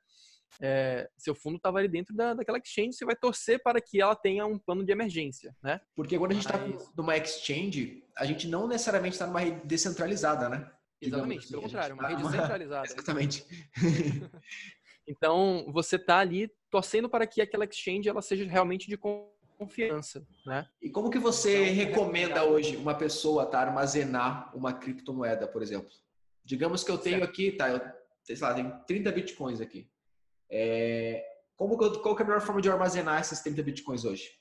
É, seu fundo estava ali dentro da, daquela exchange, você vai torcer para que ela tenha um plano de emergência, né? Porque quando a gente está numa exchange, a gente não necessariamente está numa rede descentralizada, né? Exatamente, assim, pelo contrário, uma tá rede centralizada. Exatamente. então, você está ali torcendo para que aquela exchange ela seja realmente de confiança, né? E como que você então, recomenda hoje uma pessoa tá, armazenar uma criptomoeda, por exemplo? Digamos que eu tenho certo. aqui, tá, eu, sei lá, tenho 30 bitcoins aqui. É, como, qual é a melhor forma de armazenar esses 30 bitcoins hoje?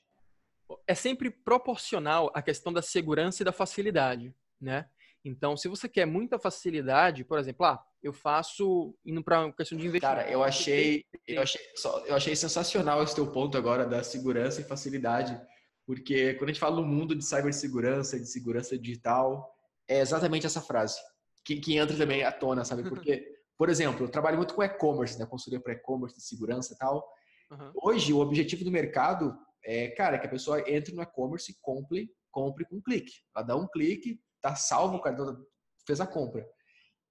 É sempre proporcional à questão da segurança e da facilidade, né? Então, se você quer muita facilidade, por exemplo, ah, eu faço indo para uma questão de investimento. Cara, eu achei, eu achei, eu achei sensacional esse teu ponto agora da segurança e facilidade, porque quando a gente fala no mundo de cibersegurança, de segurança digital, é exatamente essa frase que, que entra também à tona, sabe? Porque por exemplo, eu trabalho muito com e-commerce, né? Consultoria para e-commerce, de segurança e tal. Uhum. Hoje, o objetivo do mercado é, cara, que a pessoa entre no e-commerce e compre, compre com um clique. Ela dá um clique, tá salvo, o cara fez a compra.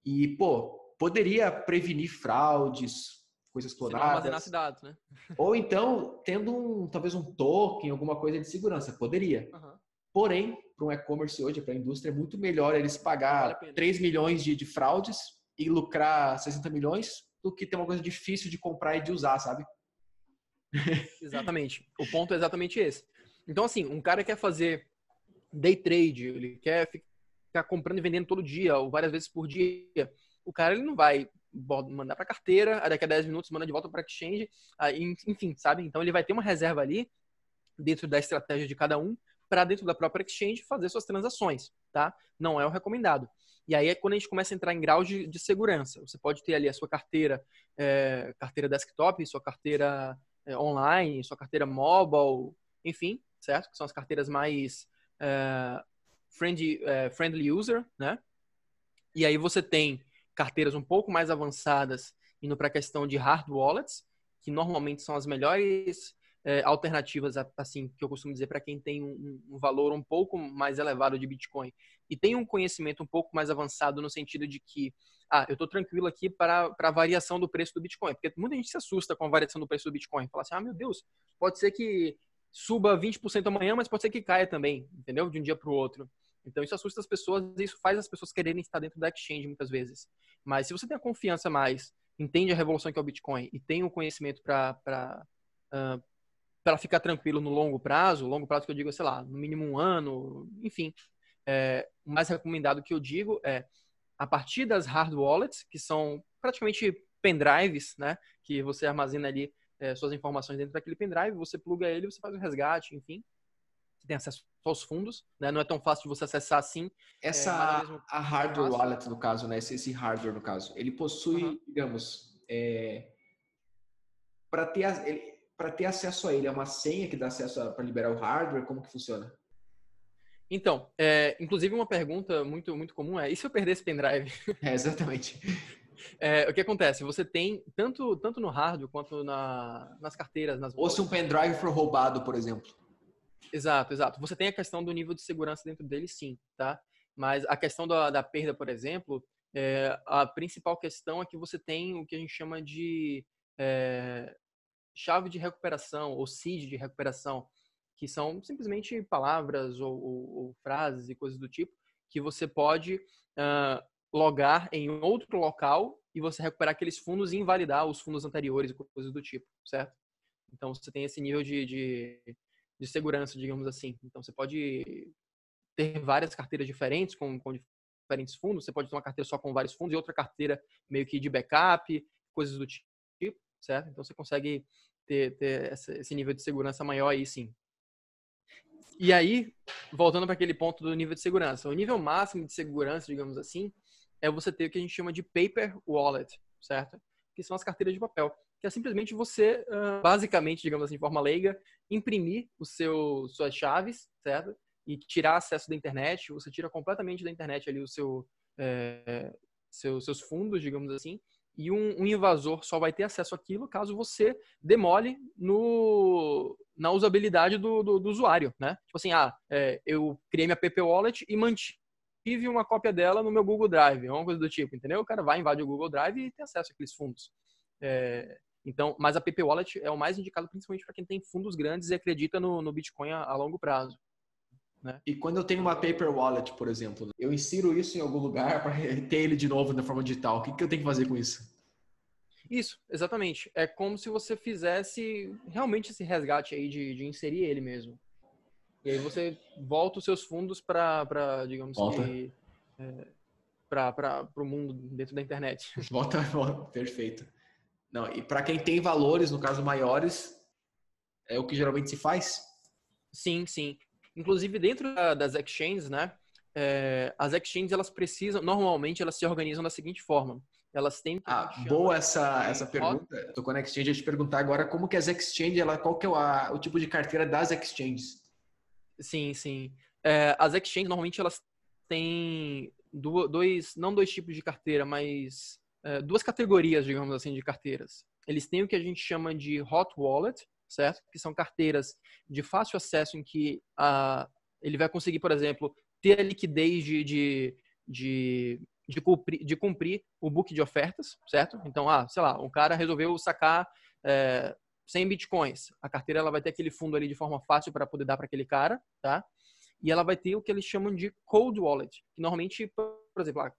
E, pô, poderia prevenir fraudes, coisas clonadas. Se dados, né? Ou então, tendo um, talvez um token, alguma coisa de segurança. Poderia. Uhum. Porém, para um e-commerce hoje, para a indústria, é muito melhor eles pagar vale 3 milhões de, de fraudes e lucrar 60 milhões do que ter uma coisa difícil de comprar e de usar, sabe? Exatamente. O ponto é exatamente esse. Então, assim, um cara quer fazer day trade, ele quer ficar comprando e vendendo todo dia, ou várias vezes por dia. O cara ele não vai mandar para carteira, daqui a 10 minutos manda de volta para exchange, enfim, sabe? Então ele vai ter uma reserva ali dentro da estratégia de cada um para dentro da própria exchange fazer suas transações, tá? Não é o recomendado. E aí é quando a gente começa a entrar em graus de, de segurança. Você pode ter ali a sua carteira, é, carteira desktop, sua carteira é, online, sua carteira mobile, enfim, certo? Que são as carteiras mais é, friendly, é, friendly user, né? E aí você tem carteiras um pouco mais avançadas indo para a questão de hard wallets, que normalmente são as melhores é, alternativas, assim, que eu costumo dizer para quem tem um, um, valor um pouco mais elevado de Bitcoin e tem um conhecimento um pouco mais avançado no sentido de que, ah, eu estou tranquilo aqui para, para a variação do preço do Bitcoin, porque muita gente se assusta com a variação do preço do Bitcoin, fala assim, ah, meu Deus, pode ser que suba 20% amanhã, mas pode ser que caia também, entendeu? De um dia para o outro. Então isso assusta as pessoas e isso faz as pessoas quererem estar dentro da exchange muitas vezes. Mas se você tem a confiança mais, entende a revolução que é o Bitcoin e tem o conhecimento para uh, para ficar tranquilo no longo prazo, longo prazo que eu digo, sei lá, no mínimo um ano, enfim, é, o mais recomendado que eu digo é a partir das hard wallets, que são praticamente pendrives, né, que você armazena ali é, suas informações dentro daquele pendrive, você pluga ele, você faz o resgate, enfim, você tem acesso aos fundos, né, não é tão fácil de você acessar assim. Essa é, a hardware wallet no caso, né, esse, esse hardware no caso, ele possui, uhum. digamos, é, para ter para ter acesso a ele? É uma senha que dá acesso para liberar o hardware? Como que funciona? Então, é, inclusive uma pergunta muito muito comum é: e se eu perder esse pendrive? É, exatamente. É, o que acontece? Você tem tanto tanto no hardware quanto na, nas carteiras, nas Ou se um pendrive for roubado, por exemplo. Exato, exato. Você tem a questão do nível de segurança dentro dele, sim, tá? Mas a questão da, da perda, por exemplo, é, a principal questão é que você tem o que a gente chama de é, chave de recuperação ou seed de recuperação, que são simplesmente palavras ou, ou, ou frases e coisas do tipo, que você pode uh, logar em outro local e você recuperar aqueles fundos e invalidar os fundos anteriores e coisas do tipo, certo? Então você tem esse nível de, de, de segurança, digamos assim. Então você pode ter várias carteiras diferentes com, com diferentes fundos. Você pode ter uma carteira só com vários fundos e outra carteira meio que de backup, coisas do tipo, certo? Então você consegue ter, ter esse nível de segurança maior aí sim. E aí, voltando para aquele ponto do nível de segurança, o nível máximo de segurança, digamos assim, é você ter o que a gente chama de paper wallet, certo? Que são as carteiras de papel. Que é simplesmente você, basicamente, digamos assim, de forma leiga, imprimir o seu, suas chaves, certo? E tirar acesso da internet. Você tira completamente da internet ali o seu, é, seu, seus fundos, digamos assim, e um, um, invasor só vai ter acesso àquilo caso você demole no, na usabilidade do, do, do usuário, né? Tipo assim, ah, é, eu criei minha PP Wallet e mantive uma cópia dela no meu Google Drive, uma coisa do tipo, entendeu? O cara vai, invade o Google Drive e tem acesso àqueles fundos. É, então, mas a PP Wallet é o mais indicado principalmente para quem tem fundos grandes e acredita no, no Bitcoin a, a longo prazo. Né? E quando eu tenho uma paper wallet, por exemplo, eu insiro isso em algum lugar para ter ele de novo na forma digital. O que, que eu tenho que fazer com isso? Isso, exatamente. É como se você fizesse realmente esse resgate aí de, de inserir ele mesmo. E aí você volta os seus fundos para, digamos volta. que, é, para o mundo dentro da internet. Volta, volta, perfeito. Não, e para quem tem valores, no caso maiores, é o que geralmente se faz? Sim, sim. Inclusive, dentro das exchanges, né? É, as exchanges, elas precisam, normalmente, elas se organizam da seguinte forma. Elas têm Ah, boa essa, essa pergunta. Tô com a exchange, eu te perguntar agora como que as exchanges, ela, qual que é o, a, o tipo de carteira das exchanges? Sim, sim. É, as exchanges, normalmente, elas têm dois, não dois tipos de carteira, mas é, duas categorias, digamos assim, de carteiras. Eles têm o que a gente chama de hot wallet, certo? Que são carteiras de fácil acesso em que a, ele vai conseguir, por exemplo, ter a liquidez de, de, de, de, cumprir, de cumprir o book de ofertas, certo? Então, ah, sei lá, um cara resolveu sacar é, 100 bitcoins. A carteira ela vai ter aquele fundo ali de forma fácil para poder dar para aquele cara, tá? E ela vai ter o que eles chamam de cold wallet, que normalmente, exemplo, a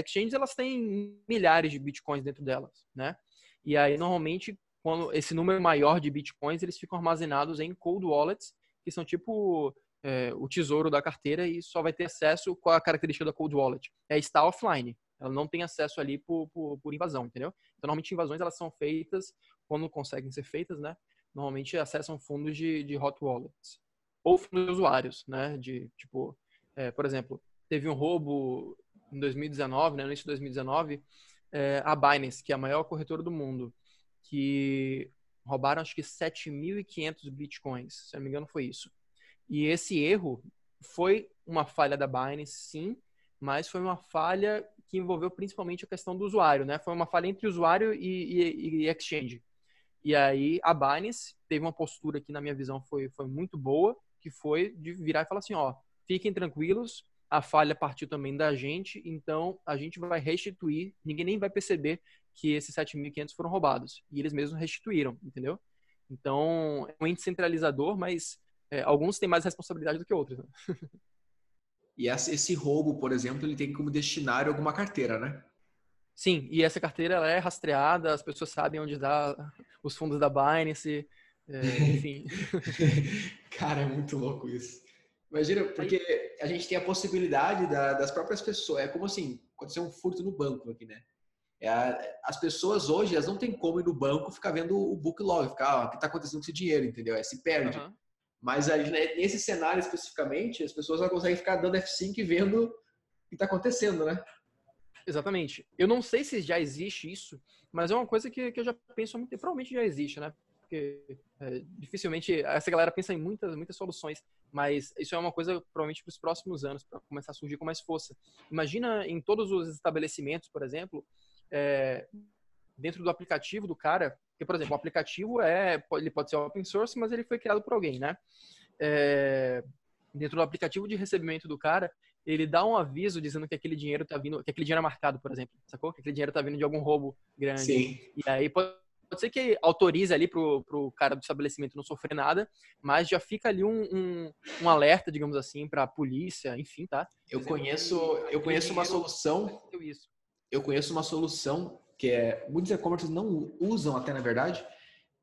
exchanges elas têm milhares de bitcoins dentro delas, né? E aí normalmente quando esse número maior de bitcoins eles ficam armazenados em cold wallets, que são tipo é, o tesouro da carteira e só vai ter acesso com a característica da cold wallet. É estar offline. Ela não tem acesso ali por, por, por, invasão, entendeu? Então, normalmente, invasões elas são feitas, quando conseguem ser feitas, né? Normalmente acessam fundos de, de hot wallets. Ou fundos de usuários, né? De, tipo, é, por exemplo, teve um roubo em 2019, né? No início de 2019, é, a Binance, que é a maior corretora do mundo, que roubaram acho que 7.500 bitcoins, se não me engano foi isso. E esse erro foi uma falha da Binance, sim, mas foi uma falha que envolveu principalmente a questão do usuário, né? Foi uma falha entre usuário e, e, e exchange. E aí a Binance teve uma postura que na minha visão foi, foi muito boa, que foi de virar e falar assim, ó, fiquem tranquilos, a falha partiu também da gente, então a gente vai restituir, ninguém nem vai perceber que esses 7.500 foram roubados. E eles mesmos restituíram, entendeu? Então, é um ente centralizador, mas é, alguns têm mais responsabilidade do que outros. Né? e esse roubo, por exemplo, ele tem como destinário alguma carteira, né? Sim, e essa carteira ela é rastreada, as pessoas sabem onde dá os fundos da Binance, é, enfim. Cara, é muito louco isso. Imagina, porque a gente tem a possibilidade da, das próprias pessoas. É como assim, aconteceu um furto no banco aqui, né? É, as pessoas hoje, elas não têm como ir no banco ficar vendo o book log, ficar, ah, o que está acontecendo com esse dinheiro, entendeu? É, se perde. Uhum. Mas aí, né, nesse cenário especificamente, as pessoas não conseguem ficar dando F5 e vendo o que está acontecendo, né? Exatamente. Eu não sei se já existe isso, mas é uma coisa que, que eu já penso muito, provavelmente já existe, né? Porque é, dificilmente essa galera pensa em muitas, muitas soluções, mas isso é uma coisa provavelmente para os próximos anos, para começar a surgir com mais força. Imagina em todos os estabelecimentos, por exemplo, é, dentro do aplicativo do cara, porque, por exemplo, o aplicativo é, ele pode ser open source, mas ele foi criado por alguém, né? É, dentro do aplicativo de recebimento do cara, ele dá um aviso dizendo que aquele dinheiro tá vindo, que aquele dinheiro é marcado, por exemplo, sacou? Que aquele dinheiro tá vindo de algum roubo grande. Sim. E aí pode, pode ser que autorize ali pro, pro cara do estabelecimento não sofrer nada, mas já fica ali um, um, um alerta, digamos assim, para a polícia, enfim, tá? Eu conheço, eu conheço uma solução. Isso eu conheço uma solução que é muitos e-commerce não usam até na verdade,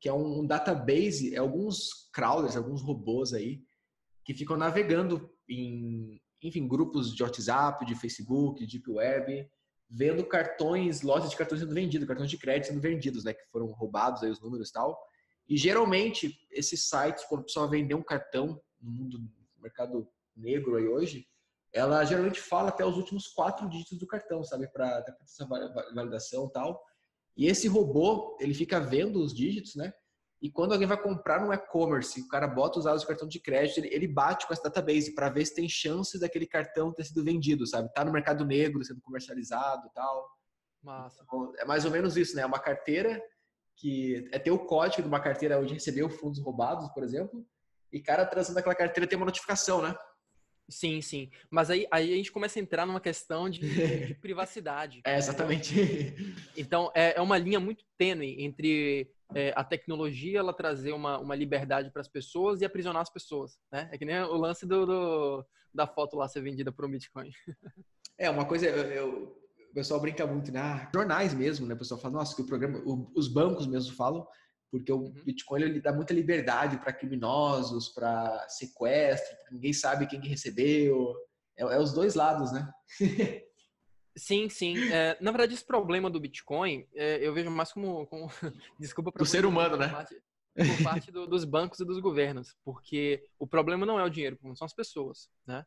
que é um database, é alguns crawlers, alguns robôs aí que ficam navegando em, enfim, grupos de WhatsApp, de Facebook, de Deep Web, vendo cartões, lojas de cartões sendo vendidos, cartões de crédito sendo vendidos, né, que foram roubados aí os números e tal. E geralmente esses sites, quando o pessoal vender um cartão no mundo do mercado negro aí hoje, ela geralmente fala até os últimos quatro dígitos do cartão, sabe? Para essa validação e tal. E esse robô, ele fica vendo os dígitos, né? E quando alguém vai comprar no e-commerce, o cara bota os dados do cartão de crédito, ele, ele bate com essa database para ver se tem chance daquele cartão ter sido vendido, sabe? Tá no mercado negro, sendo comercializado e tal. Massa. Então, é mais ou menos isso, né? É uma carteira que é ter o código de uma carteira onde recebeu fundos roubados, por exemplo, e cara trazendo aquela carteira tem uma notificação, né? Sim, sim. Mas aí, aí a gente começa a entrar numa questão de, de privacidade. É, exatamente. Então, é, é uma linha muito tênue entre é, a tecnologia ela trazer uma, uma liberdade para as pessoas e aprisionar as pessoas, né? É que nem o lance do, do da foto lá ser vendida por um Bitcoin. É, uma coisa, eu, eu, o pessoal brinca muito, né? Ah, jornais mesmo, né? O pessoal fala, nossa, que o programa, o, os bancos mesmo falam, porque o uhum. Bitcoin ele dá muita liberdade para criminosos, para sequestro, ninguém sabe quem que recebeu. É, é os dois lados, né? Sim, sim. É, na verdade, esse problema do Bitcoin, é, eu vejo mais como, como desculpa para o ser humano, né? Parte, por parte do, dos bancos e dos governos, porque o problema não é o dinheiro, são as pessoas, né?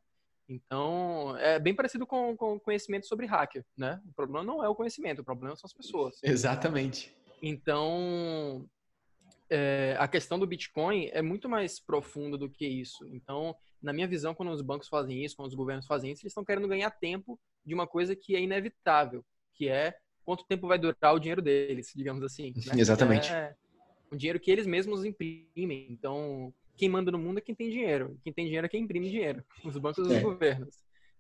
Então, é bem parecido com o conhecimento sobre hacker, né? O problema não é o conhecimento, o problema são as pessoas. Exatamente. Então, é, a questão do Bitcoin é muito mais profunda do que isso. Então, na minha visão, quando os bancos fazem isso, quando os governos fazem isso, eles estão querendo ganhar tempo de uma coisa que é inevitável, que é quanto tempo vai durar o dinheiro deles, digamos assim. Né? Exatamente. É o dinheiro que eles mesmos imprimem. Então, quem manda no mundo é quem tem dinheiro. Quem tem dinheiro é quem imprime dinheiro. Os bancos e os é. governos.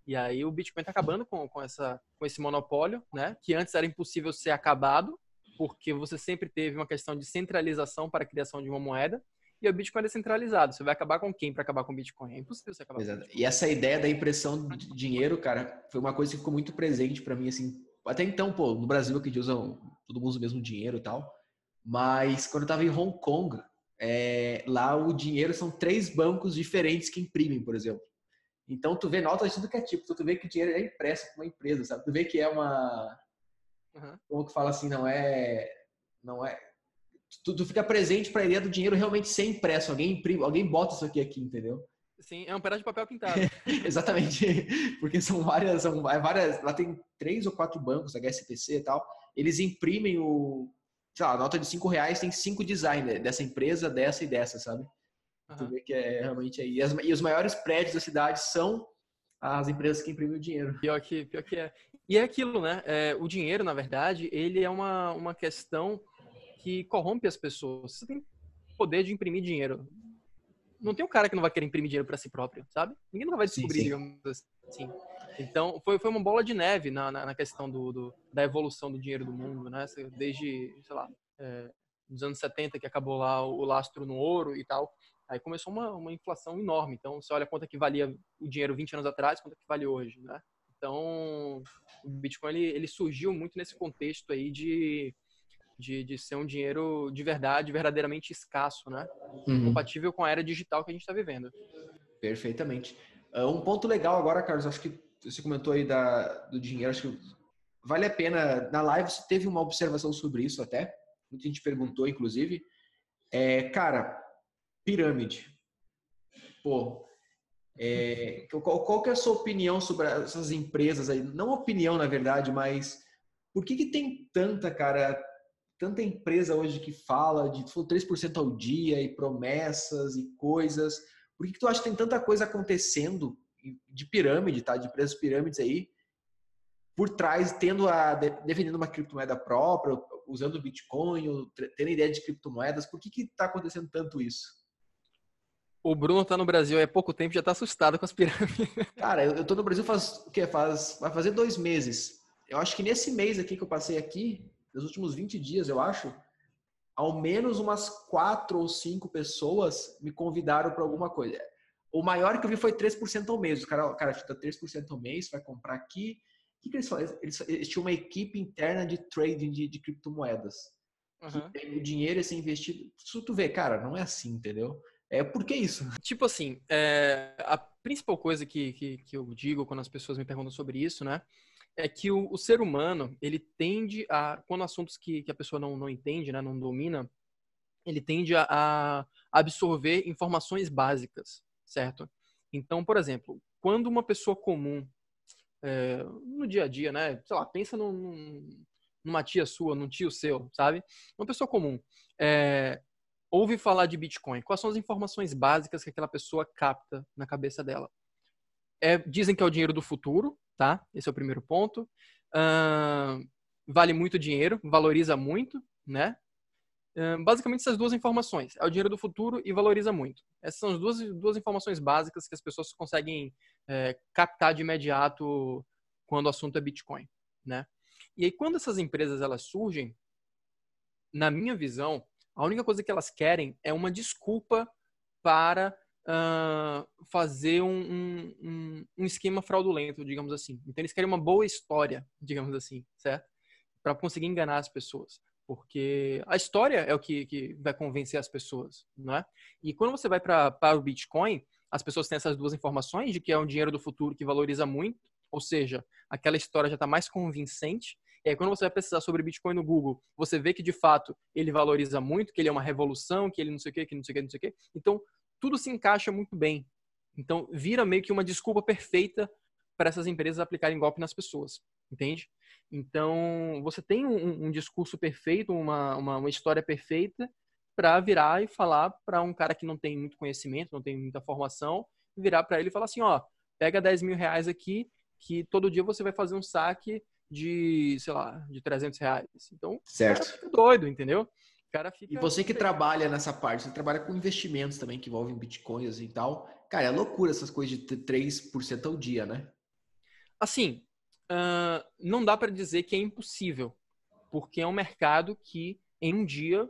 E aí o Bitcoin está acabando com, com, essa, com esse monopólio, né? Que antes era impossível ser acabado, porque você sempre teve uma questão de centralização para a criação de uma moeda. E o Bitcoin é descentralizado. Você vai acabar com quem para acabar com o Bitcoin? É impossível você acabar Exato. E essa ideia da impressão de dinheiro, cara, foi uma coisa que ficou muito presente para mim, assim. Até então, pô, no Brasil que usa, todo mundo usa o mesmo dinheiro e tal. Mas quando eu tava em Hong Kong, é, lá o dinheiro são três bancos diferentes que imprimem, por exemplo. Então tu vê notas de tudo que é tipo, tu vê que o dinheiro é impresso por uma empresa, sabe? Tu vê que é uma uhum. como que fala assim, não é não é tu, tu fica presente para a ideia do dinheiro realmente ser impresso, alguém imprime, alguém bota isso aqui aqui, entendeu? Sim, é um pedaço de papel pintado. Exatamente, porque são várias, são várias, lá tem três ou quatro bancos, HSBC e tal, eles imprimem o sei lá, a nota de cinco reais tem cinco designers dessa empresa, dessa e dessa, sabe? Uhum. Tu vê que é realmente aí. E, e, os maiores prédios da cidade são as empresas que imprimem o dinheiro. Pior que, pior que é. E é aquilo, né? É, o dinheiro, na verdade, ele é uma, uma questão que corrompe as pessoas. Você tem poder de imprimir dinheiro. Não tem um cara que não vai querer imprimir dinheiro para si próprio, sabe? Ninguém nunca vai descobrir, sim, sim. digamos assim. Então, foi, foi uma bola de neve na, na, na questão do, do, da evolução do dinheiro do mundo, né? Desde, sei lá, é, dos anos 70, que acabou lá o, o lastro no ouro e tal. Aí começou uma, uma inflação enorme. Então, você olha quanto é que valia o dinheiro 20 anos atrás, quanto é que vale hoje, né? Então, o Bitcoin, ele, ele surgiu muito nesse contexto aí de, de, de, ser um dinheiro de verdade, verdadeiramente escasso, né? Uhum. Compatível com a era digital que a gente está vivendo. Perfeitamente. Uh, um ponto legal agora, Carlos, acho que você comentou aí da, do dinheiro, acho que vale a pena. Na live você teve uma observação sobre isso até. Muita gente perguntou, inclusive. É, cara, pirâmide. Pô, é, qual, qual que é a sua opinião sobre essas empresas aí? Não opinião, na verdade, mas por que, que tem tanta, cara, tanta empresa hoje que fala de 3% ao dia e promessas e coisas? Por que, que tu acha que tem tanta coisa acontecendo de pirâmide, tá? De empresas pirâmides aí, por trás, tendo a defendendo uma criptomoeda própria, usando o Bitcoin, tendo ideia de criptomoedas. Por que que está acontecendo tanto isso? O Bruno está no Brasil há pouco tempo e já está assustado com as pirâmides. Cara, eu estou no Brasil faz o quê? Faz, vai fazer dois meses. Eu acho que nesse mês aqui que eu passei aqui, nos últimos 20 dias, eu acho, ao menos umas quatro ou cinco pessoas me convidaram para alguma coisa. O maior que eu vi foi 3% ao mês. O cara, cara chuta 3% ao mês, vai comprar aqui. O que, que eles fazem? Eles, eles, tinham uma equipe interna de trading de, de criptomoedas. Uhum. o dinheiro ser investido. Se tu vê, cara, não é assim, entendeu? É por que isso? Tipo assim, é, a principal coisa que, que, que, eu digo quando as pessoas me perguntam sobre isso, né? É que o, o ser humano, ele tende a, quando assuntos que, que a pessoa não, não entende, né, não domina, ele tende a, a absorver informações básicas certo? Então, por exemplo, quando uma pessoa comum, é, no dia a dia, né, sei lá, pensa num, numa tia sua, num tio seu, sabe? Uma pessoa comum. É, ouve falar de Bitcoin. Quais são as informações básicas que aquela pessoa capta na cabeça dela? É, dizem que é o dinheiro do futuro, tá? Esse é o primeiro ponto. Uh, vale muito dinheiro, valoriza muito, né? Basicamente essas duas informações. É o dinheiro do futuro e valoriza muito. Essas são as duas, duas informações básicas que as pessoas conseguem é, captar de imediato quando o assunto é Bitcoin, né? E aí quando essas empresas elas surgem, na minha visão, a única coisa que elas querem é uma desculpa para uh, fazer um, um, um, esquema fraudulento, digamos assim. Então eles querem uma boa história, digamos assim, certo? Para conseguir enganar as pessoas. Porque a história é o que, que vai convencer as pessoas, não é? E quando você vai para o Bitcoin, as pessoas têm essas duas informações de que é um dinheiro do futuro que valoriza muito, ou seja, aquela história já está mais convincente. E aí, quando você vai precisar sobre Bitcoin no Google, você vê que de fato ele valoriza muito, que ele é uma revolução, que ele não sei o quê, que não sei o quê, não sei o quê. Então, tudo se encaixa muito bem. Então, vira meio que uma desculpa perfeita para essas empresas aplicarem golpe nas pessoas, entende? Então, você tem um, um discurso perfeito, uma, uma, uma história perfeita para virar e falar para um cara que não tem muito conhecimento, não tem muita formação, virar para ele e falar assim, ó, pega 10 mil reais aqui, que todo dia você vai fazer um saque de, sei lá, de 300 reais. Então, certo. doido, entendeu? Cara fica... E você que trabalha nessa parte, você trabalha com investimentos também que envolvem bitcoins e tal. Cara, é loucura essas coisas de 3% ao dia, né? Assim, uh, não dá para dizer que é impossível, porque é um mercado que em um dia,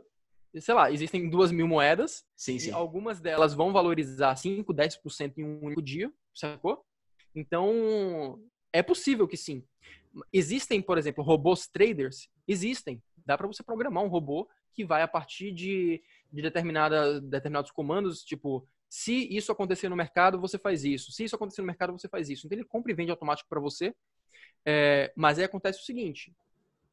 sei lá, existem duas mil moedas sim, sim. algumas delas vão valorizar 5, 10% em um único dia, sacou? Então, é possível que sim. Existem, por exemplo, robôs traders? Existem. Dá para você programar um robô que vai a partir de, de determinada, determinados comandos, tipo, se isso acontecer no mercado, você faz isso. Se isso acontecer no mercado, você faz isso. Então ele compra e vende automático para você. É, mas aí acontece o seguinte: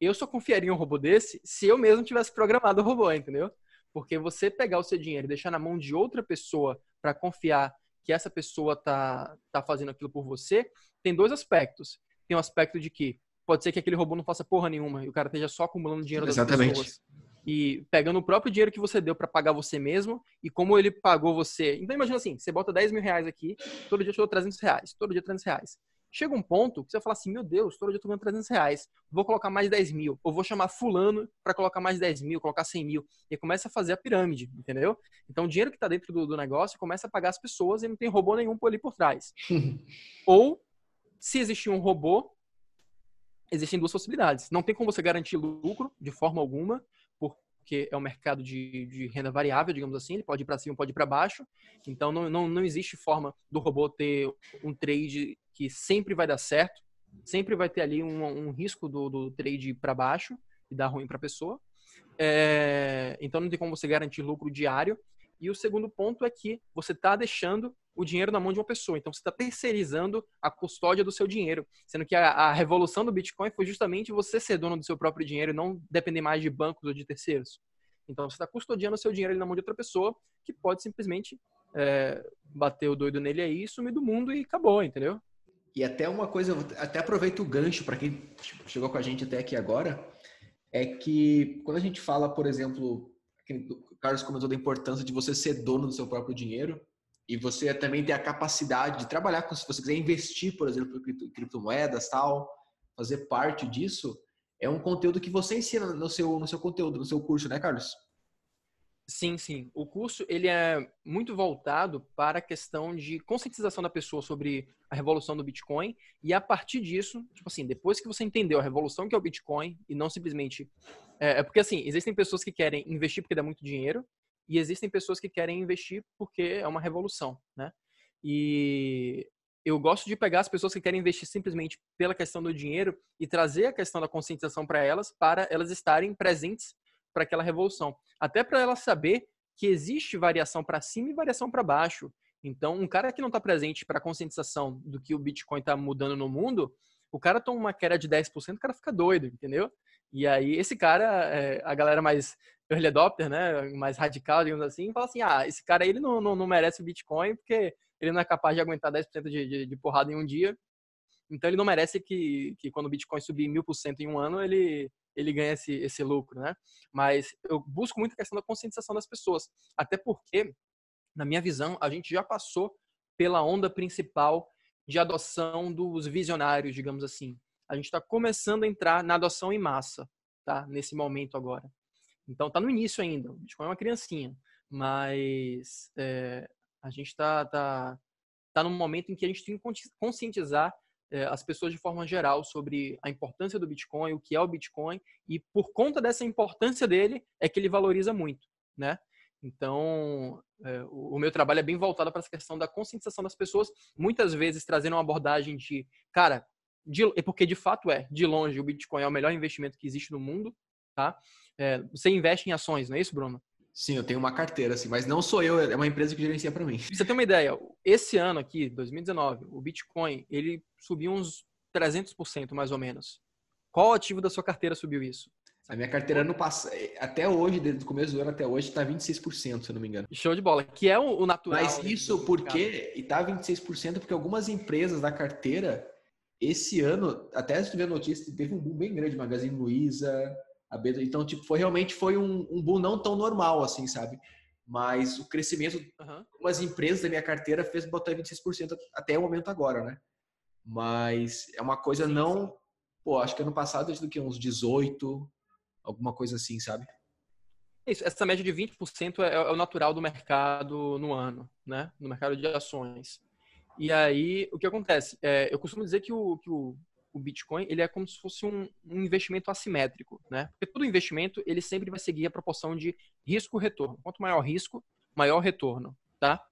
eu só confiaria em um robô desse se eu mesmo tivesse programado o robô, entendeu? Porque você pegar o seu dinheiro e deixar na mão de outra pessoa para confiar que essa pessoa tá, tá fazendo aquilo por você, tem dois aspectos. Tem o um aspecto de que pode ser que aquele robô não faça porra nenhuma e o cara esteja só acumulando dinheiro das Exatamente. pessoas e pegando o próprio dinheiro que você deu para pagar você mesmo e como ele pagou você. Então imagina assim, você bota 10 mil reais aqui, todo dia eu te dou 300 reais, todo dia 300 reais. Chega um ponto que você fala assim, meu Deus, todo dia eu tô ganhando 300 reais, vou colocar mais 10 mil, ou vou chamar fulano para colocar mais 10 mil, colocar 100 mil, e começa a fazer a pirâmide, entendeu? Então o dinheiro que está dentro do, do, negócio começa a pagar as pessoas e não tem robô nenhum por ali por trás. ou, se existir um robô, existem duas possibilidades. Não tem como você garantir lucro de forma alguma, porque é um mercado de, de renda variável, digamos assim, ele pode ir para cima, pode ir para baixo. Então não, não, não existe forma do robô ter um trade que sempre vai dar certo, sempre vai ter ali um, um risco do, do trade para baixo e dar ruim para a pessoa. É, então não tem como você garantir lucro diário. E o segundo ponto é que você está deixando o dinheiro na mão de uma pessoa. Então você está terceirizando a custódia do seu dinheiro. Sendo que a, a, revolução do Bitcoin foi justamente você ser dono do seu próprio dinheiro e não depender mais de bancos ou de terceiros. Então você está custodiando o seu dinheiro na mão de outra pessoa que pode simplesmente é, bater o doido nele aí, sumir do mundo e acabou, entendeu? E até uma coisa, até aproveito o gancho para quem chegou com a gente até aqui agora, é que quando a gente fala, por exemplo, Carlos comentou da importância de você ser dono do seu próprio dinheiro e você também ter a capacidade de trabalhar com, se você quiser investir, por exemplo, em criptomoedas, tal, fazer parte disso, é um conteúdo que você ensina no seu, no seu conteúdo, no seu curso, né, Carlos? Sim, sim. O curso ele é muito voltado para a questão de conscientização da pessoa sobre a revolução do Bitcoin e a partir disso, tipo assim, depois que você entendeu a revolução que é o Bitcoin e não simplesmente é, é porque assim existem pessoas que querem investir porque dá muito dinheiro e existem pessoas que querem investir porque é uma revolução, né? E eu gosto de pegar as pessoas que querem investir simplesmente pela questão do dinheiro e trazer a questão da conscientização para elas, para elas estarem presentes para aquela revolução. Até para ela saber que existe variação para cima e variação para baixo. Então, um cara que não está presente para a conscientização do que o Bitcoin está mudando no mundo, o cara toma uma queda de 10%, o cara fica doido, entendeu? E aí, esse cara, é, a galera mais early adopter, né, mais radical, digamos assim, fala assim, ah, esse cara aí, ele não, não, não merece o Bitcoin porque ele não é capaz de aguentar 10% de, de, de porrada em um dia, então ele não merece que, que quando o Bitcoin subir mil por cento em um ano, ele, ele ganha esse, esse lucro, né? Mas eu busco muito a questão da conscientização das pessoas, até porque, na minha visão, a gente já passou pela onda principal de adoção dos visionários, digamos assim. A gente está começando a entrar na adoção em massa, tá? Nesse momento agora. Então, está no início ainda. O Bitcoin é uma criancinha, mas é, a gente está tá, tá num momento em que a gente tem que conscientizar as pessoas de forma geral sobre a importância do Bitcoin, o que é o Bitcoin, e por conta dessa importância dele é que ele valoriza muito, né? Então, é, o, meu trabalho é bem voltado para essa questão da conscientização das pessoas, muitas vezes trazendo uma abordagem de, cara, de, porque de fato é, de longe, o Bitcoin é o melhor investimento que existe no mundo, tá? É, você investe em ações, não é isso, Bruno? Sim, eu tenho uma carteira, assim, mas não sou eu, é uma empresa que gerencia para mim. você tem uma ideia, esse ano aqui, 2019, o Bitcoin, ele subiu uns 300% mais ou menos. Qual ativo da sua carteira subiu isso? A minha carteira no passado, até hoje, desde o começo do ano até hoje, está 26%, se eu não me engano. Show de bola, que é o natural. Mas isso porque, e tá 26% porque algumas empresas da carteira, esse ano, até se tiver notícia, teve um boom bem grande, Magazine Luiza, a Beta. Então, tipo, foi realmente foi um, um boom não tão normal, assim, sabe? Mas o crescimento uhum. umas empresas da minha carteira fez botar 26% até o momento agora, né? Mas é uma coisa sim, não. Sim. Pô, acho que ano passado do que uns 18, alguma coisa assim, sabe? Isso, essa média de 20% é, é o natural do mercado no ano, né? No mercado de ações. E aí, o que acontece? É, eu costumo dizer que o, que o o Bitcoin, ele é como se fosse um, um, investimento assimétrico, né? Porque todo investimento, ele sempre vai seguir a proporção de risco-retorno. Quanto maior risco, maior retorno, tá?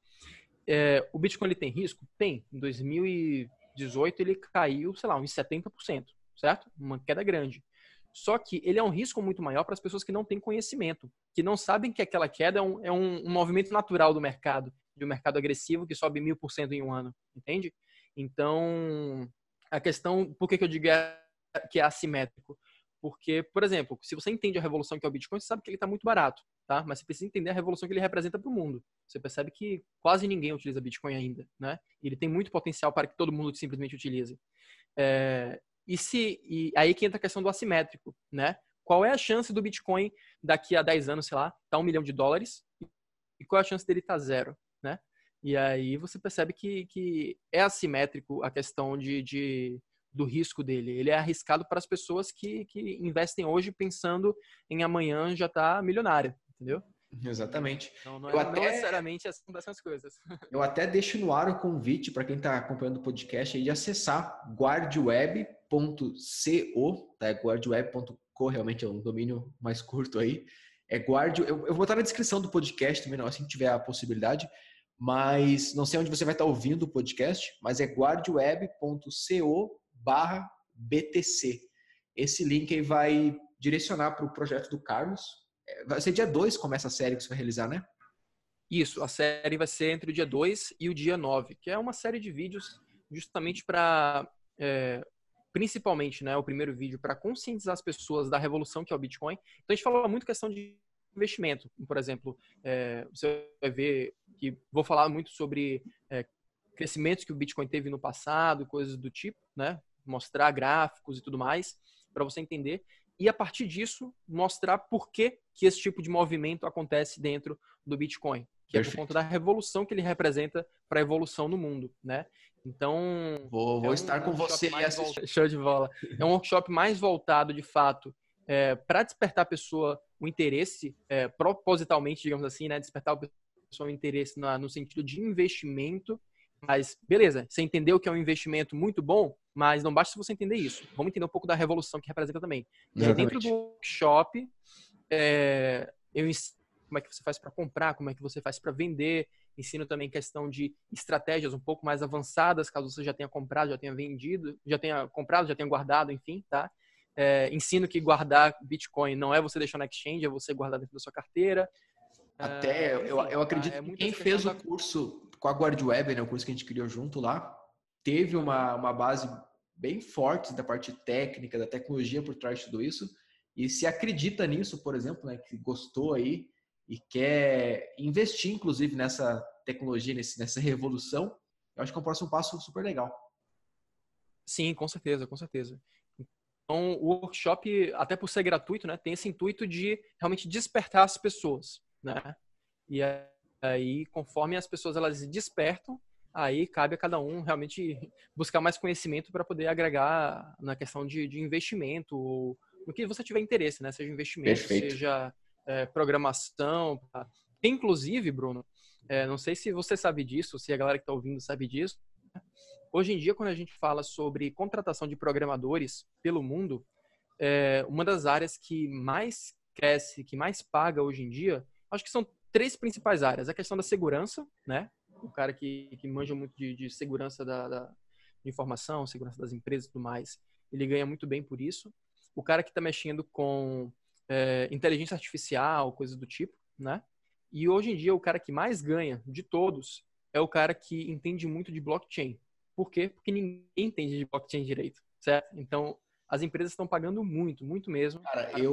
É, o Bitcoin, ele tem risco? Tem. Em 2018, ele caiu, sei lá, uns 70%, certo? Uma queda grande. Só que ele é um risco muito maior para as pessoas que não têm conhecimento, que não sabem que aquela queda é um, é um, um movimento natural do mercado, de um mercado agressivo que sobe mil por cento em um ano, entende? Então, a questão, por que, que eu digo é, que é assimétrico? Porque, por exemplo, se você entende a revolução que é o Bitcoin, você sabe que ele está muito barato, tá? Mas você precisa entender a revolução que ele representa para o mundo. Você percebe que quase ninguém utiliza Bitcoin ainda, né? Ele tem muito potencial para que todo mundo simplesmente utilize. É, e se e aí que entra a questão do assimétrico, né? Qual é a chance do Bitcoin daqui a 10 anos, sei lá, tá um milhão de dólares? E qual é a chance dele estar tá zero? E aí você percebe que, que é assimétrico a questão de, de do risco dele. Ele é arriscado para as pessoas que, que investem hoje pensando em amanhã já estar tá milionário, entendeu? Exatamente. Então, não, é, eu até, não necessariamente assim dessas coisas. Eu até deixo no ar o convite para quem está acompanhando o podcast aí de acessar guardweb.co, tá? guardweb.co realmente é um domínio mais curto aí. É guarde, eu, eu vou botar na descrição do podcast também, não, assim que tiver a possibilidade mas não sei onde você vai estar ouvindo o podcast, mas é guardweb.co barra BTC. Esse link aí vai direcionar para o projeto do Carlos. É, vai ser dia 2 começa a série que você vai realizar, né? Isso, a série vai ser entre o dia 2 e o dia 9, que é uma série de vídeos justamente para, é, principalmente, né, o primeiro vídeo, para conscientizar as pessoas da revolução que é o Bitcoin. Então a gente fala muito questão de investimento. Por exemplo, é, você vai ver que vou falar muito sobre é, crescimentos que o Bitcoin teve no passado, coisas do tipo, né? Mostrar gráficos e tudo mais para você entender e a partir disso mostrar por que, que esse tipo de movimento acontece dentro do Bitcoin, que Perfeito. é por conta da revolução que ele representa para a evolução no mundo, né? Então vou, vou é um estar com você e Show de bola. É um workshop mais voltado de fato é, para despertar a pessoa o interesse, é, propositalmente, digamos assim, né? Despertar o interesse na, no sentido de investimento. Mas, beleza, você entendeu que é um investimento muito bom, mas não basta você entender isso. Vamos entender um pouco da revolução que representa também. Dentro do workshop, é, eu ensino como é que você faz para comprar, como é que você faz para vender. Ensino também questão de estratégias um pouco mais avançadas, caso você já tenha comprado, já tenha vendido, já tenha comprado, já tenha guardado, enfim, tá? É, ensino que guardar Bitcoin não é você deixar na exchange, é você guardar dentro da sua carteira. Até, é, eu, eu acredito é que quem fez o curso com a GuardWeb, né, o curso que a gente criou junto lá, teve uma, uma base bem forte da parte técnica, da tecnologia por trás de tudo isso. E se acredita nisso, por exemplo, né, que gostou aí e quer investir, inclusive, nessa tecnologia, nesse, nessa revolução, eu acho que é um próximo passo super legal. Sim, com certeza, com certeza. O workshop, até por ser gratuito, né, tem esse intuito de realmente despertar as pessoas, né? E aí, conforme as pessoas elas despertam, aí cabe a cada um realmente buscar mais conhecimento para poder agregar na questão de, de investimento, ou no que você tiver interesse, né? Seja investimento, Perfeito. seja é, programação. Tá? Inclusive, Bruno, é, não sei se você sabe disso, se a galera que está ouvindo sabe disso. Hoje em dia, quando a gente fala sobre contratação de programadores pelo mundo, é, uma das áreas que mais cresce, que mais paga hoje em dia, acho que são três principais áreas. A questão da segurança, né? O cara que, que manja muito de, de segurança da, da de informação, segurança das empresas e tudo mais, ele ganha muito bem por isso. O cara que está mexendo com é, inteligência artificial, coisas do tipo, né? E hoje em dia, o cara que mais ganha de todos é o cara que entende muito de blockchain. Por quê? Porque ninguém entende de blockchain direito, certo? Então, as empresas estão pagando muito, muito mesmo. Cara, eu,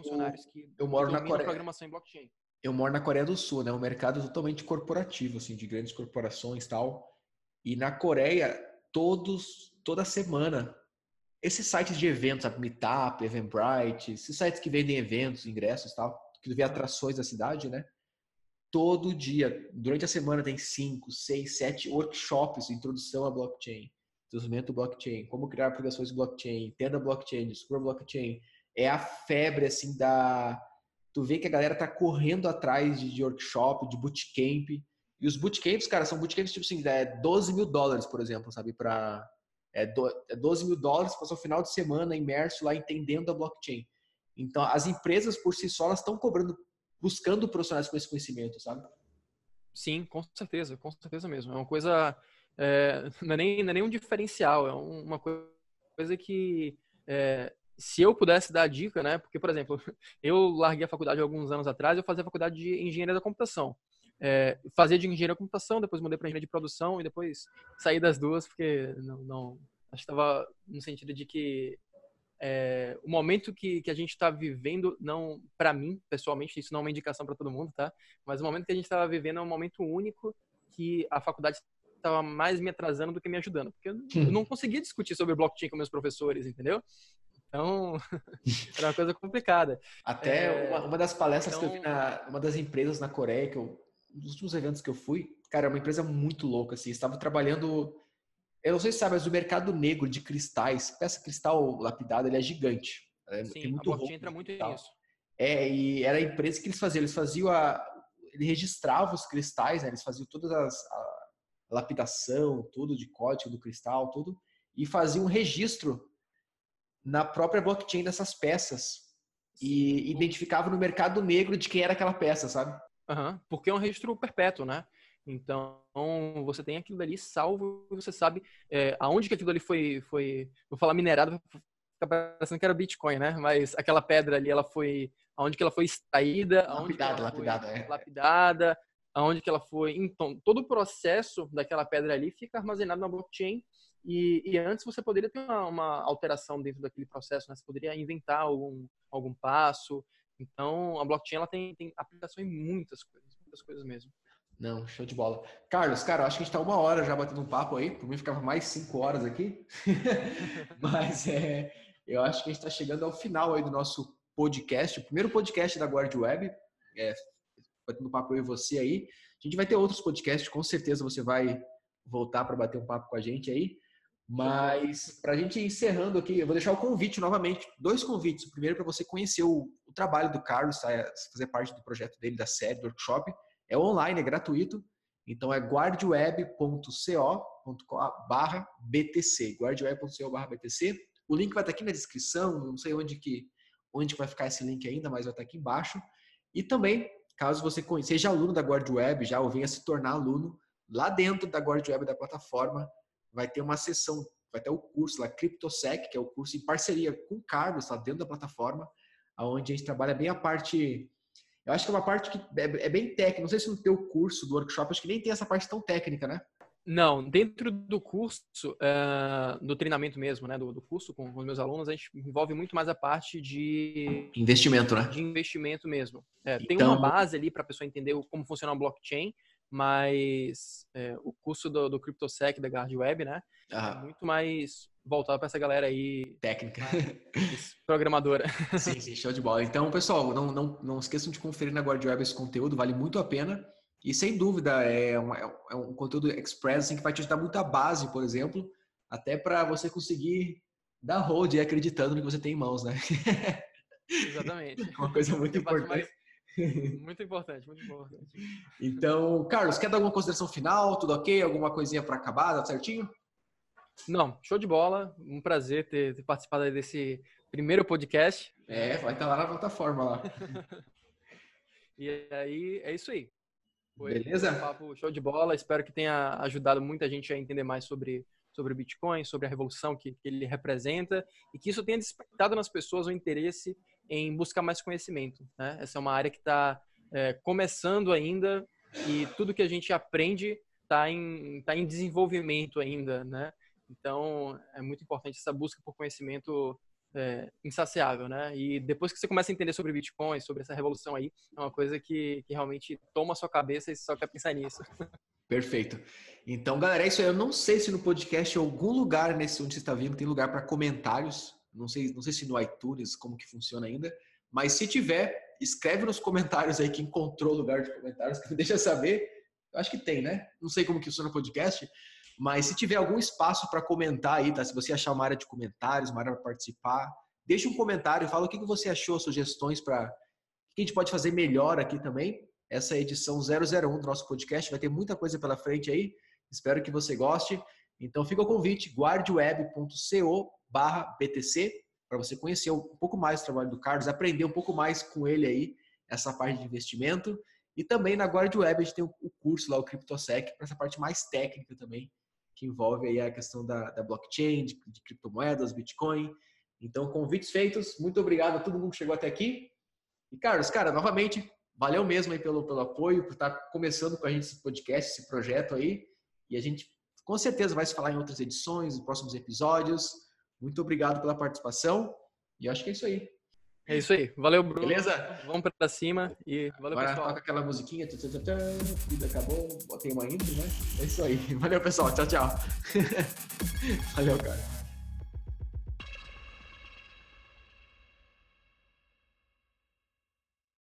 eu moro na Coreia. Programação em blockchain. Eu moro na Coreia do Sul, né? Um mercado totalmente corporativo, assim, de grandes corporações e tal. E na Coreia, todos, toda semana, esses sites de eventos, sabe? Meetup, Eventbrite, esses sites que vendem eventos, ingressos e tal, que vê atrações da cidade, né? Todo dia, durante a semana, tem cinco, seis, sete workshops de introdução à blockchain desenvolvimento blockchain, como criar aplicações blockchain, tenda blockchain, descubra blockchain. É a febre, assim, da... Tu vê que a galera tá correndo atrás de, workshop, de bootcamp. E os bootcamps, cara, são bootcamps, tipo assim, é 12 mil dólares, por exemplo, sabe? Pra... É, do, é 12 mil dólares, passou o final de semana imerso lá entendendo a blockchain. Então, as empresas por si só, elas estão cobrando, buscando profissionais com esse conhecimento, sabe? Sim, com certeza, com certeza mesmo. É uma coisa é, não, é nem, não é nem um diferencial, é uma coisa que é, se eu pudesse dar dica, né? Porque, por exemplo, eu larguei a faculdade alguns anos atrás, eu fazia a faculdade de engenharia da computação. É, fazia de engenharia da computação, depois mudei para engenharia de produção e depois saí das duas porque não, não acho que estava no sentido de que é, o momento que, que a gente está vivendo, não para mim pessoalmente, isso não é uma indicação para todo mundo, tá? Mas o momento que a gente estava vivendo é um momento único que a faculdade estava mais me atrasando do que me ajudando. Porque eu não conseguia discutir sobre blockchain com meus professores, entendeu? Então, era uma coisa complicada. Até é... uma, uma, das palestras então... que eu vi então na uma das empresas na Coreia, que eu, um dos últimos eventos que eu fui, cara, é uma empresa muito louca, assim. Estava trabalhando, eu não sei se sabe, mas o mercado negro de cristais, peça cristal lapidada, ele é gigante. É, Sim, muito a blockchain entra muito nisso. É, e era a empresa que eles faziam, eles faziam a, ele registrava os cristais, né? Eles faziam todas as, lapidação, tudo de código do cristal, tudo, e fazia um registro na própria blockchain dessas peças e identificava no mercado negro de quem era aquela peça, sabe? Uhum, porque é um registro perpétuo, né? Então, você tem aquilo ali salvo e você sabe é, aonde que aquilo ali foi, foi vou falar minerado, fica parecendo que era Bitcoin, né? Mas aquela pedra ali, ela foi, aonde que ela foi extraída, lapidada, lapidada, é. lapidada, aonde que ela foi. Então, todo o processo daquela pedra ali fica armazenado na blockchain e, e antes você poderia ter uma, uma, alteração dentro daquele processo, né? Você poderia inventar algum, algum passo. Então, a blockchain ela tem, tem aplicação em muitas coisas, muitas coisas mesmo. Não, show de bola. Carlos, cara, acho que a gente tá uma hora já batendo um papo aí. Por mim ficava mais cinco horas aqui. Mas é, eu acho que a gente está chegando ao final aí do nosso podcast, o primeiro podcast da Guard Web. É, batendo papo eu e você aí. A gente vai ter outros podcasts, com certeza você vai voltar para bater um papo com a gente aí. Mas para a gente ir encerrando aqui, eu vou deixar o convite novamente, dois convites. O primeiro para você conhecer o, o, trabalho do Carlos, tá? fazer parte do projeto dele, da série, do workshop. É online, é gratuito. Então é guardweb.co barra BTC. guardweb.co barra BTC. O link vai estar aqui na descrição, não sei onde que, onde vai ficar esse link ainda, mas vai estar aqui embaixo. E também Caso você seja aluno da Guard Web já ou venha se tornar aluno, lá dentro da Guard Web da plataforma vai ter uma sessão, vai ter o curso lá, CryptoSec, que é o curso em parceria com o Carlos, lá dentro da plataforma, onde a gente trabalha bem a parte eu acho que é uma parte que é, é bem técnica. Não sei se no teu curso do workshop, acho que nem tem essa parte tão técnica, né? Não, dentro do curso, uh, do treinamento mesmo, né, do, do curso com, com, os meus alunos, a gente envolve muito mais a parte de investimento, né? De investimento mesmo. É, então... Tem uma então base ali para a pessoa entender como funciona o blockchain, mas é, o curso do, do CryptoSec da Guard Web, né, é muito mais voltado para essa galera aí técnica, programadora. Sim, sim, show de bola. Então, pessoal, não, não, não esqueçam de conferir na Guard Web esse conteúdo, vale muito a pena. E sem dúvida, é um, é um conteúdo express assim, que vai te ajudar muito a base, por exemplo, até para você conseguir dar hold e acreditando no que você tem em mãos, né? Exatamente. Uma coisa muito importante. Mais... Muito importante, muito importante. Então, Carlos, quer dar alguma consideração final? Tudo ok? Alguma coisinha para acabar? Dá certinho? Não, show de bola. Um prazer ter, ter participado desse primeiro podcast. É, vai estar lá na plataforma lá. e aí, é isso aí. Foi Beleza? Um papo show de bola. Espero que tenha ajudado muita gente a entender mais sobre, sobre o Bitcoin, sobre a revolução que, que ele representa e que isso tenha despertado nas pessoas o interesse em buscar mais conhecimento. Né? Essa é uma área que está é, começando ainda e tudo que a gente aprende está em, tá em desenvolvimento ainda. Né? Então, é muito importante essa busca por conhecimento é, insaciável, né? E depois que você começa a entender sobre Bitcoin, sobre essa revolução aí, é uma coisa que, que realmente toma a sua cabeça e você só quer pensar nisso. Perfeito. Então, galera, é isso aí. Eu não sei se no podcast, em algum lugar nesse onde você está vindo, tem lugar para comentários. Não sei, não sei se no iTunes, como que funciona ainda. Mas se tiver, escreve nos comentários aí que encontrou lugar de comentários, que me deixa saber. Eu acho que tem, né? Não sei como que funciona o podcast, mas se tiver algum espaço para comentar aí, tá? Se você achar uma área de comentários, uma área para participar, deixa um comentário, fala o que você achou, sugestões para o que a gente pode fazer melhor aqui também. Essa é a edição 001 do nosso podcast, vai ter muita coisa pela frente aí. Espero que você goste. Então fica o convite, guardeweb.co BTC, para você conhecer um pouco mais o trabalho do Carlos, aprender um pouco mais com ele aí, essa parte de investimento. E também na GuardWeb a gente tem o curso lá, o CryptoSec, para essa parte mais técnica também, que envolve aí a questão da, da blockchain, de, de, criptomoedas, Bitcoin. Então, convites feitos. Muito obrigado a todo mundo que chegou até aqui. E, Carlos, cara, novamente, valeu mesmo aí pelo, pelo apoio, por estar começando com a gente esse podcast, esse projeto aí. E a gente, com certeza, vai se falar em outras edições, em próximos episódios. Muito obrigado pela participação. E acho que é isso aí. É isso aí. Valeu, Bruno. Beleza? Vamos pra cima e valeu, Agora pessoal. toca aquela musiquinha. Tã, tã, tã, vida acabou. Botei uma intro, né? É isso aí. Valeu, pessoal. Tchau, tchau. valeu, cara.